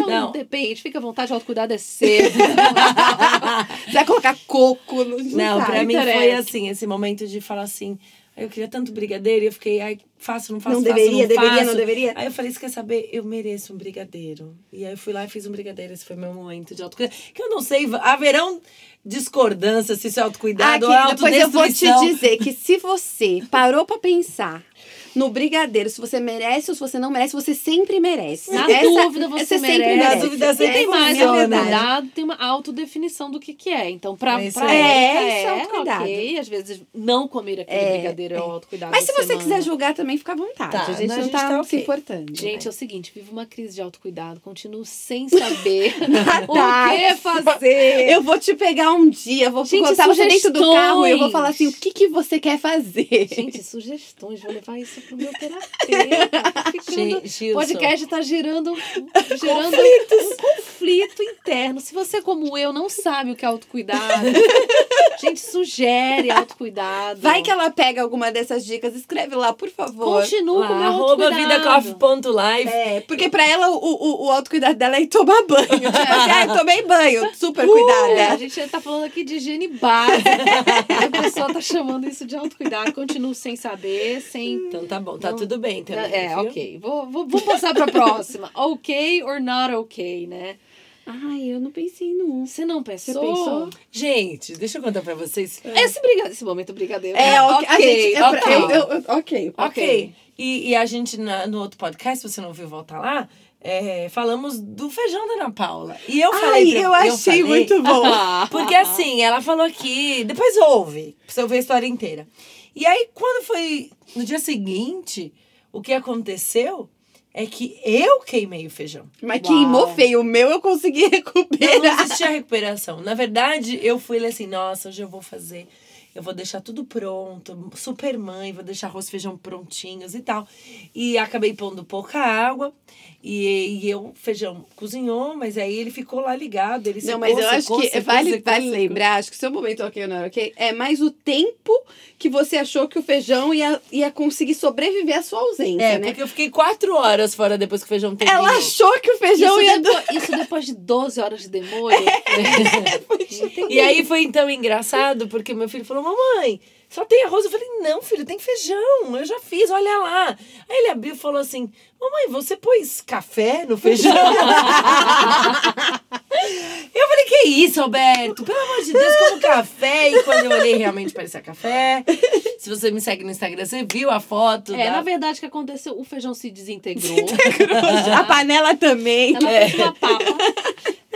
Não, Não. depende, fica à vontade, autocuidado é cedo. Você vai colocar coco no Não, pra mim foi assim, esse momento de falar assim, "Ai, eu queria tanto brigadeiro, e eu fiquei, ai, faço, não faço, Não faço, deveria, não deveria, faço. não deveria? Aí eu falei, você quer saber? Eu mereço um brigadeiro. E aí eu fui lá e fiz um brigadeiro, esse foi meu momento de autocuidado. Que eu não sei, haverão discordâncias se isso é Ah, autocuidado ou querida, pois eu vou te autodestruição. dizer que se você parou pra pensar no brigadeiro, se você merece ou se você não merece, você sempre merece. Na Essa- dúvida, você sempre merece. merece. Na dúvida, sempre tem mais é verdade. autocuidado, tem uma autodefinição do que, que é. Então, pra, É isso pra É, é é, autocuidado. ok. Às vezes, não comer aquele É, brigadeiro é o autocuidado Mas se você semana. quiser julgar também, fica à vontade. Tá, a gente a não gente tá, tá se importando. Gente, é o seguinte, vivo uma crise de autocuidado, continuo sem saber o que fazer. Eu vou te pegar um dia, vou Gente, botar você dentro do sugestões. carro e eu vou falar assim, o que, que você quer fazer? Gente, sugestões, vou levar isso pro meu terapeuta. Tá ficando-. O podcast tá gerando, gerando um conflito interno. Se você, como eu, não sabe o que é autocuidado, gente, sugere autocuidado. Vai que ela pega alguma dessas dicas, escreve lá, por favor. Continua com o meu arroba autocuidado. vidacoff.live. É, porque pra ela o, o, o autocuidado dela é tomar banho. Tipo ah, eu tomei banho, super cuidada. É, a gente tá falando aqui de higiene básica. a pessoa tá chamando isso de autocuidado. Continuo sem saber, sem. Então tá bom, tá Não. tudo bem também. É, viu? ok. Vou, vou, vou passar pra próxima. Ok or not ok, né? Ai, eu não pensei num. Você não pensou? Você pensou? Gente, deixa eu contar pra vocês. Esse, briga... Esse momento brigadeiro. É, né? ok. gente, é pra- ok. eu- eu- eu- ok. Ok. E, e a gente, na- no outro podcast, se você não ouviu, volta lá. é, falamos do feijão da Ana Paula. E eu falei. Ai, pra- eu achei falei- muito bom. Porque assim, ela falou aqui. Depois ouve, pra você ouvir a história inteira. E aí, quando foi no dia seguinte, o que aconteceu é que eu queimei o feijão. Mas Uau. queimou feio. O meu eu consegui Não, não recuperar. existia recuperação. Na verdade, eu fui assim, nossa, hoje eu vou fazer. Eu vou deixar tudo pronto, super mãe, vou deixar arroz e feijão prontinhos e tal. E acabei pondo pouca água. E, e eu, o feijão cozinhou, mas aí ele ficou lá ligado. Ele Não, mas eu acho secou, que secou, vale, vale lembrar, acho que seu momento ok ou não ok, é mais o tempo que você achou que o feijão ia, ia conseguir sobreviver à sua ausência, É, né? porque eu fiquei quatro horas fora depois que o feijão terminou. Ela achou que o feijão Isso ia... depois, isso depois de 12 horas de demolho. E aí foi então engraçado, porque meu filho falou, mamãe, só tem arroz? Eu falei, não, filho, tem feijão, eu já fiz, olha lá. Aí ele abriu e falou assim, mamãe, você pôs café no feijão? eu falei, que isso, Alberto? Pelo amor de Deus, como café. E quando eu olhei, realmente parecia café. Se você me segue no Instagram, você viu a foto. É, da... na verdade, o que aconteceu? O feijão se desintegrou. A panela também. Ela fez uma papa.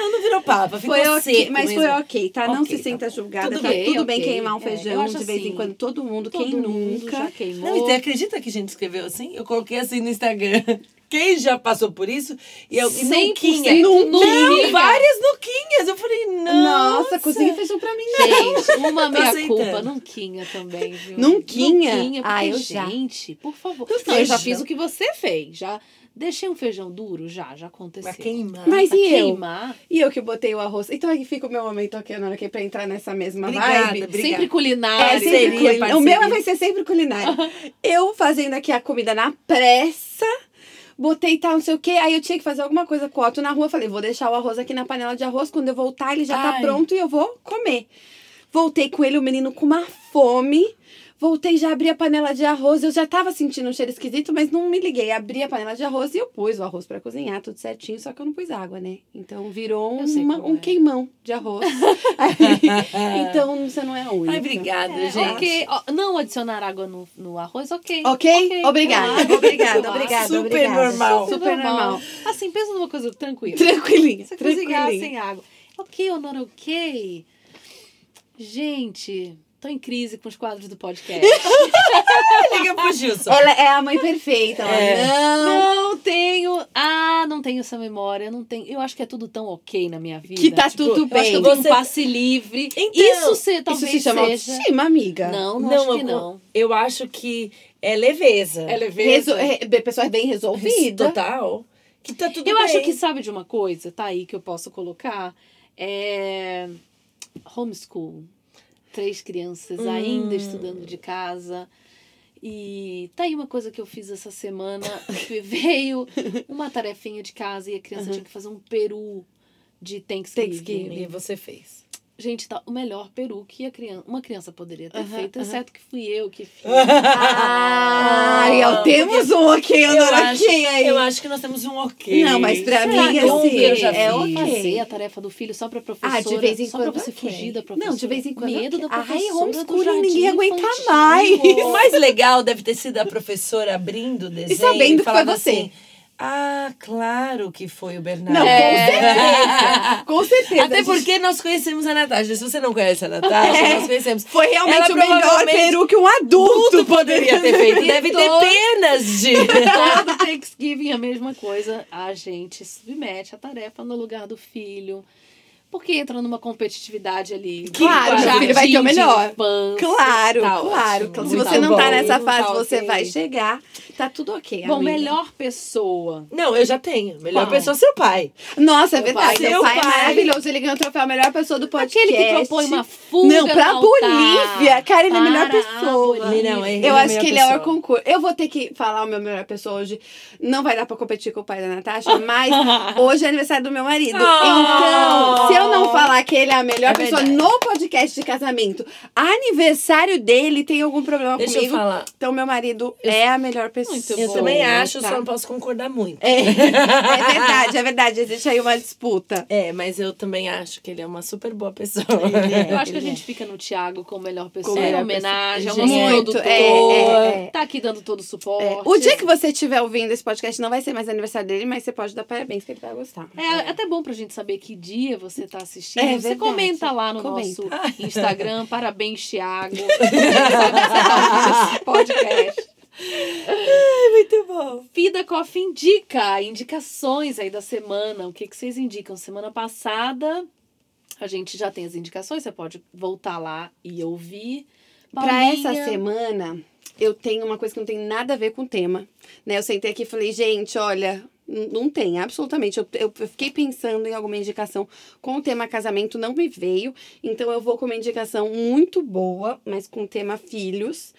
Não, não virou papa, ficou Foi ok, seco mas mesmo. foi ok, tá? não Ok, se sinta tá julgada, Tudo tá bem, tudo bem queimar um É, feijão acho de vez em assim, quando, todo mundo, Todo quem mundo nunca? já queimou. Não, e você acredita que a gente escreveu assim? Eu coloquei assim no Instagram. Quem já passou por isso? E eu, e 100% nuquinha. nuquinha. Não, várias nuquinhas. Eu falei, não. Nossa, cozinha feijão pra mim. Gente, uma meia culpa, nunquinha também, viu? Nunquinha? Nunquinha, porque, Ah, eu já. gente, por favor. Não, eu já fiz o que você fez, já deixei um feijão duro, já, já aconteceu. Pra queimar. Mas Pra e eu? queimar, E eu que botei o arroz. Então aí fica o meu momento ok, não, ok, pra entrar nessa mesma Obrigada, vibe. obrigada. sempre culinária. É, sempre culinária. O meu vai ser sempre culinária. eu fazendo aqui a comida na pressa, botei tal, não sei o quê. Aí eu tinha que fazer alguma coisa com o Otto na rua. Falei, vou deixar o arroz aqui na panela de arroz. Quando eu voltar, ele já tá Ai. pronto e eu vou comer. Voltei com ele, o menino com uma fome. Voltei, já abri a panela de arroz. Eu já tava sentindo um cheiro esquisito, mas não me liguei. Abri a panela de arroz e eu pus o arroz pra cozinhar, tudo certinho. Só que eu não pus água, né? Então virou uma- um é. queimão de arroz. Aí, então você não é a única. Ai, obrigada, É, gente. ok. Não adicionar água no, no arroz, ok. Ok? Obrigada, claro, obrigada, claro. obrigada. Super obrigada. normal. Super normal. Assim, pensa numa coisa tranquila. Tranquilinha, Você cozinhar tranquilinha. sem água. Ok não ok? Gente, tô em crise com os quadros do podcast. Liga pro Gilson. Ela é a mãe perfeita. Ela É. não. não tenho. Ah, não tenho essa memória, não tenho. Eu acho que é tudo tão ok na minha vida. Que tá Tipo, tudo eu acho que bem. eu Você- um passe livre. Então, isso se, Isso talvez se chama seja. autoestima, amiga. Não, não, Não, acho que eu- não. Eu acho que é leveza. É leveza. re- pessoa bem resolvida. Total. Que tá tudo Eu bem. acho que sabe de uma coisa, tá aí que eu posso colocar? É homeschool. Três crianças Hum. ainda estudando de casa. E tá aí uma coisa que eu fiz essa semana. que Veio uma tarefinha de casa e a criança tinha que fazer um peru de Thanksgiving. Thanksgiving. E você fez. Gente, tá o melhor peru que a criança, uma criança poderia ter feito, exceto que fui eu que fiz. Ai, Ah, temos um ok, Eu Andora acho, aí. eu acho que nós temos um ok. Não, mas pra Será mim, eu assim, eu já é ok. fazer a tarefa do filho só pra professora? Ah, de vez em só quando. pra você ok. fugir da professora. Não, de vez em quando. Medo da ok. professora. Ai, homeschooling, ninguém aguenta mais. O mais legal deve ter sido a professora abrindo o desenho sabendo que foi falando você. assim, ah, claro que foi o Bernardo. Não, É. com certeza. Com certeza. Até gente. porque nós conhecemos a Natasha. Se você não conhece a Natasha, É. nós conhecemos. Foi realmente Ela o melhor peru que um adulto poderia ter feito. Deve ter penas de. Todo Thanksgiving a mesma coisa. A gente submete a tarefa no lugar do filho. Porque entra numa competitividade ali. Claro, filho vai ter o melhor. infância. Claro, Tá claro. ótimo. Se você não tá nessa tá fase, você ok. vai chegar. Tá tudo ok, Bom, amiga. melhor pessoa. Não, eu já tenho. Melhor Qual? pessoa, seu pai. Nossa, é Seu verdade. pai. Seu Seu pai, é pai. maravilhoso. Ele ganhou o troféu melhor pessoa do podcast. Aquele que propõe uma fuga Não, pra no altar. Bolívia. Cara, ele é a melhor pessoa. Bolívia. Não, ele Eu é a acho que ele é o concurso. Eu vou ter que falar o meu melhor pessoa hoje. Não vai dar pra competir com o pai da Natasha, mas hoje é aniversário do meu marido. Então, se eu não falar que ele é a melhor É pessoa verdade. no podcast de casamento, aniversário dele tem algum problema Deixa comigo. eu falar. Então, meu marido é a melhor pessoa. Muito Eu bom, também acho, tá? só não posso concordar muito. É, é verdade, é verdade. Existe aí uma disputa. É, mas eu também acho que ele é uma super boa pessoa. Ele Eu acho que a Ele é. gente fica no Thiago como melhor pessoa. Como é melhor homenagem, é o pessoa. nosso Muito, produtor. é, é, é. Tá aqui dando todo o suporte. É, o dia que você estiver ouvindo esse podcast não vai ser mais aniversário dele, mas você pode dar parabéns que ele vai gostar. É até bom pra gente saber que dia você tá assistindo. É você verdade. comenta lá no Comenta. nosso Instagram. Parabéns, Thiago. Esse podcast. Muito bom. Vida Coffee indica indicações aí da semana. O que, que vocês indicam? Semana passada a gente já tem as indicações, você pode voltar lá e ouvir. Paulinha, essa semana, eu tenho uma coisa que não tem nada a ver com o tema. Né? Eu sentei aqui e falei, gente, olha, não tem, absolutamente. Eu, eu, eu fiquei pensando em alguma indicação com o tema casamento, não me veio. Então eu vou com uma indicação muito boa, mas com o tema filhos.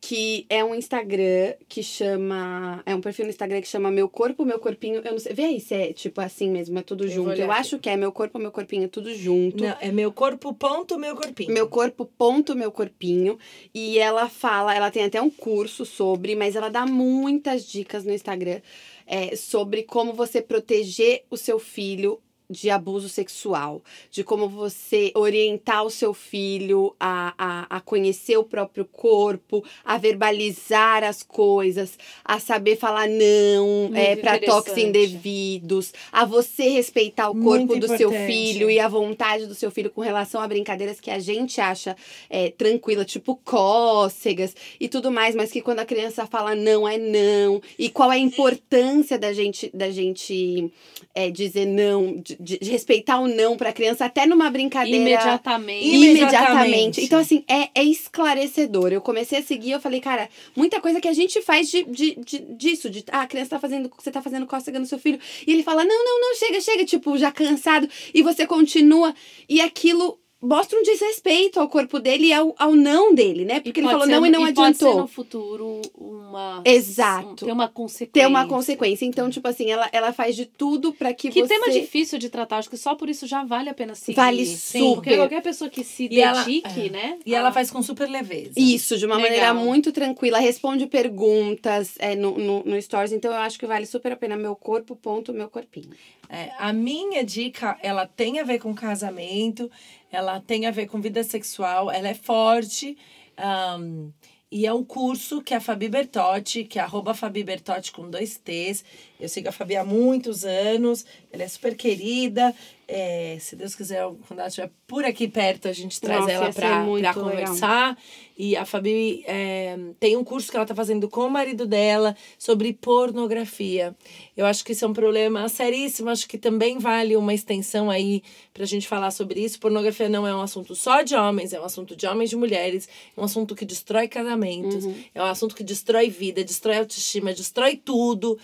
Que é um Instagram que chama. É um perfil no Instagram que chama Meu Corpo, Meu Corpinho. Eu não sei. Vê aí se é tipo assim mesmo, é tudo Eu junto. Eu acho que é Meu Corpo, Meu Corpinho, tudo junto. Não, é meu corpo, ponto, meu corpinho. Meu corpo, ponto, meu corpinho. E ela fala, ela tem até um curso sobre, mas ela dá muitas dicas no Instagram é, sobre como você proteger o seu filho de abuso sexual, de como você orientar o seu filho a, a, a conhecer o próprio corpo, a verbalizar as coisas, a saber falar não Muito é, para toques indevidos, a você respeitar o Muito corpo do seu importante. filho e a vontade do seu filho com relação a brincadeiras que a gente acha é, tranquila, tipo cócegas e tudo mais, mas que quando a criança fala não é não e qual é a importância da gente da gente é, dizer não, de, de- de respeitar o não para a criança até numa brincadeira Imediatamente. imediatamente. Então, assim, é, é esclarecedor. Eu comecei a seguir, eu falei, cara, muita coisa que a gente faz de, de, de- disso, de ah, a criança tá fazendo, você tá fazendo cócega no seu filho, e ele fala, não, não, não, chega, chega, tipo, já cansado, e você continua, e aquilo mostra um desrespeito ao corpo dele e ao, ao não dele, né? Porque ele pode falou ser não e não Pode ser adiantou. no futuro uma. Exato. um- ter uma consequência. Ter uma consequência. Então, tipo assim, ela, ela faz de tudo para que, Que você... tema difícil de tratar, acho que só por isso já vale a pena seguir. Vale Sim, super. Porque qualquer pessoa que se E ela- dedique, é. né? E ela a- faz com super leveza. Isso, de uma Legal. maneira muito tranquila, responde perguntas é, no, no, no Stories, então eu acho que vale super a pena meu corpo, ponto, meu corpinho. É, a minha dica, ela tem a ver com casamento, ela tem a ver com vida sexual, ela é forte. ahn, e é um curso que a Fabi Bertotti, que é arroba Fabi Bertotti com dois T's. Eu sigo a Fabi há muitos anos, ela é super querida. É, se Deus quiser, quando ela estiver por aqui perto, a gente traz Nossa, ela legal. conversar. E a Fabi é, tem um curso que ela tá fazendo com o marido dela sobre pornografia. Eu acho que isso é um problema seríssimo. Acho que também vale uma extensão aí pra gente falar sobre isso. Pornografia não é um assunto só de homens, é um assunto de homens e de mulheres. É um assunto que destrói casamentos. É um assunto que destrói vida, destrói autoestima, destrói tudo.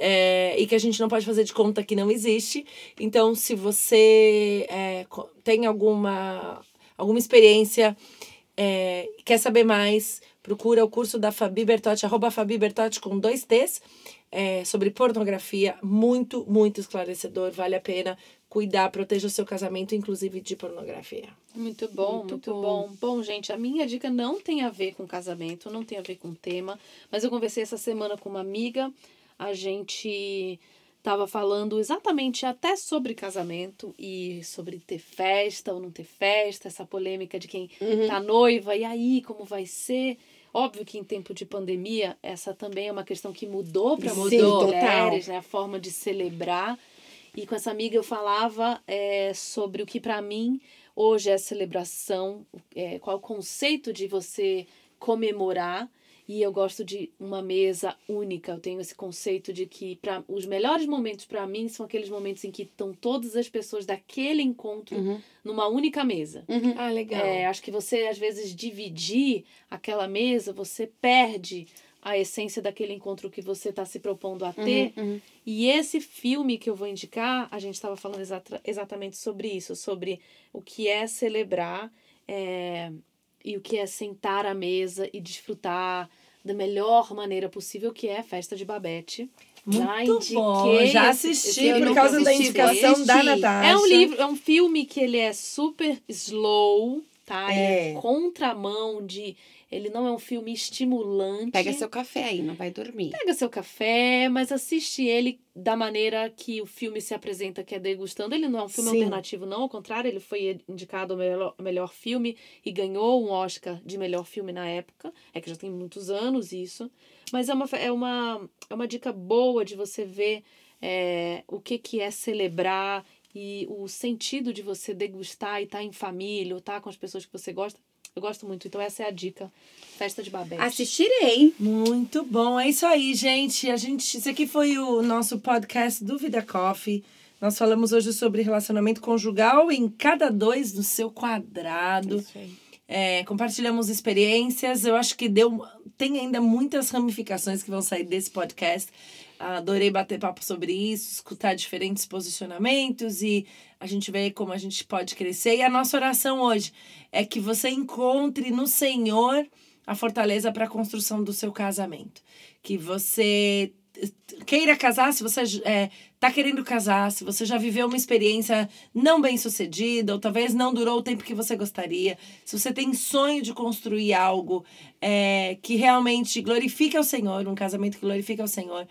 É, e que a gente não pode fazer de conta que não existe. Então, se você é, tem alguma, alguma experiência, é, quer saber mais, procura o curso da Fabi Bertotti, arroba Fabi Bertotti com dois T's, é, sobre pornografia. Muito, muito esclarecedor. Vale a pena cuidar, proteja o seu casamento, inclusive de pornografia. Muito bom, Muito muito, bom. bom. bom. gente, a minha dica não tem a ver com casamento, não tem a ver com tema, mas eu conversei essa semana com uma amiga, a gente tava falando exatamente até sobre casamento e sobre ter festa ou não ter festa, essa polêmica de quem tá noiva, e aí, como vai ser? Óbvio que em tempo de pandemia, essa também é uma questão que mudou para mulheres, né? A forma de celebrar. E com essa amiga eu falava é, sobre o que para mim hoje é celebração, é, qual é o conceito de você comemorar. E eu gosto de uma mesa única. Eu tenho esse conceito de que pra, os melhores momentos para mim são aqueles momentos em que estão todas as pessoas daquele encontro Uhum. numa única mesa. Uhum. Ah, legal. É, acho que você, às vezes, dividir aquela mesa, você perde a essência daquele encontro que você está se propondo a ter. Uhum. E esse filme que eu vou indicar, a gente estava falando exata- exatamente sobre isso, sobre o que é celebrar é, e o que é sentar à mesa e desfrutar da melhor maneira possível, que é a festa de Babette. Já Muito indiquei bom. Já assisti por causa da assisti, indicação vou da. Natasha. É um livro, é um filme que ele é super slow, tá? Ele É. é contramão de. Ele não é um filme estimulante. Pega seu café aí, não vai dormir. Pega seu café, mas assiste ele da maneira que o filme se apresenta, que é degustando. Ele não é um filme Sim. alternativo, não, ao contrário, ele foi indicado ao melhor, melhor filme e ganhou um Oscar de melhor filme na época. É que já tem muitos anos isso. Mas é uma, é uma, é uma dica boa de você ver é, o que, que é celebrar e o sentido de você degustar e estar em família, ou estar com as pessoas que você gosta. Eu gosto muito, então essa é a dica. Festa de Babette. Assistirei. Muito bom, é isso aí, gente. A gente, esse aqui foi o nosso podcast do Vida Coffee. Nós falamos hoje sobre relacionamento conjugal em cada dois do seu quadrado. Isso aí. É, compartilhamos experiências. Eu acho que deu. Tem ainda muitas ramificações que vão sair desse podcast. Adorei bater papo sobre isso, escutar diferentes posicionamentos e a gente vê como a gente pode crescer. E a nossa oração hoje é que você encontre no Senhor a fortaleza para a construção do seu casamento. Que você queira casar, se você é, querendo casar, se você já viveu uma experiência não bem sucedida, ou talvez não durou o tempo que você gostaria, se você tem sonho de construir algo é, que realmente glorifique ao Senhor, um casamento que glorifique ao Senhor,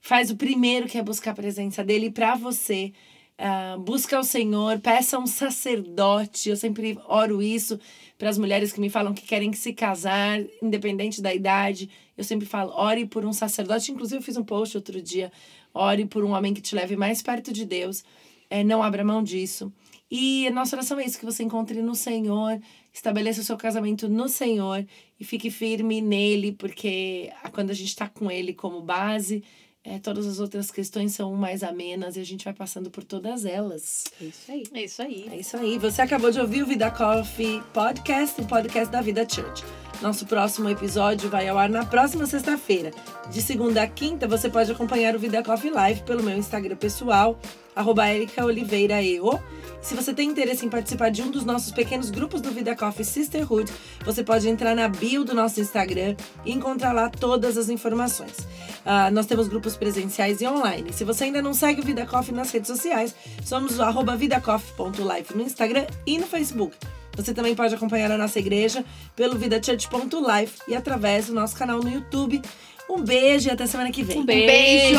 faz o primeiro que é buscar a presença dele para você. Uh, busca o Senhor, peça um sacerdote. Eu sempre oro isso para as mulheres que me falam que querem se casar, independente da idade. Eu sempre falo, ore por um sacerdote. Inclusive, eu fiz um post outro dia. Ore por um homem que te leve mais perto de Deus. É, não abra mão disso. E a nossa oração é isso: que você encontre no Senhor, estabeleça o seu casamento no Senhor e fique firme nele, porque quando a gente está com ele como base, é, todas as outras questões são mais amenas e a gente vai passando por todas elas. É isso aí. É isso aí. É isso aí. Você acabou de ouvir o Vida Coffee Podcast, o podcast da Vida Church. Nosso próximo episódio vai ao ar na próxima sexta-feira. De segunda a quinta, você pode acompanhar o Vida Coffee Live pelo meu Instagram pessoal, arroba. Se você tem interesse em participar de um dos nossos pequenos grupos do Vida Coffee Sisterhood, você pode entrar na bio do nosso Instagram e encontrar lá todas as informações. Uh, nós temos grupos presenciais e online. Se você ainda não segue o Vida Coffee nas redes sociais, somos o arroba vidacoffee.life no Instagram e no Facebook. Você também pode acompanhar a nossa igreja pelo vidachurch.life e através do nosso canal no YouTube. Um beijo e até semana que vem. Um Beijo!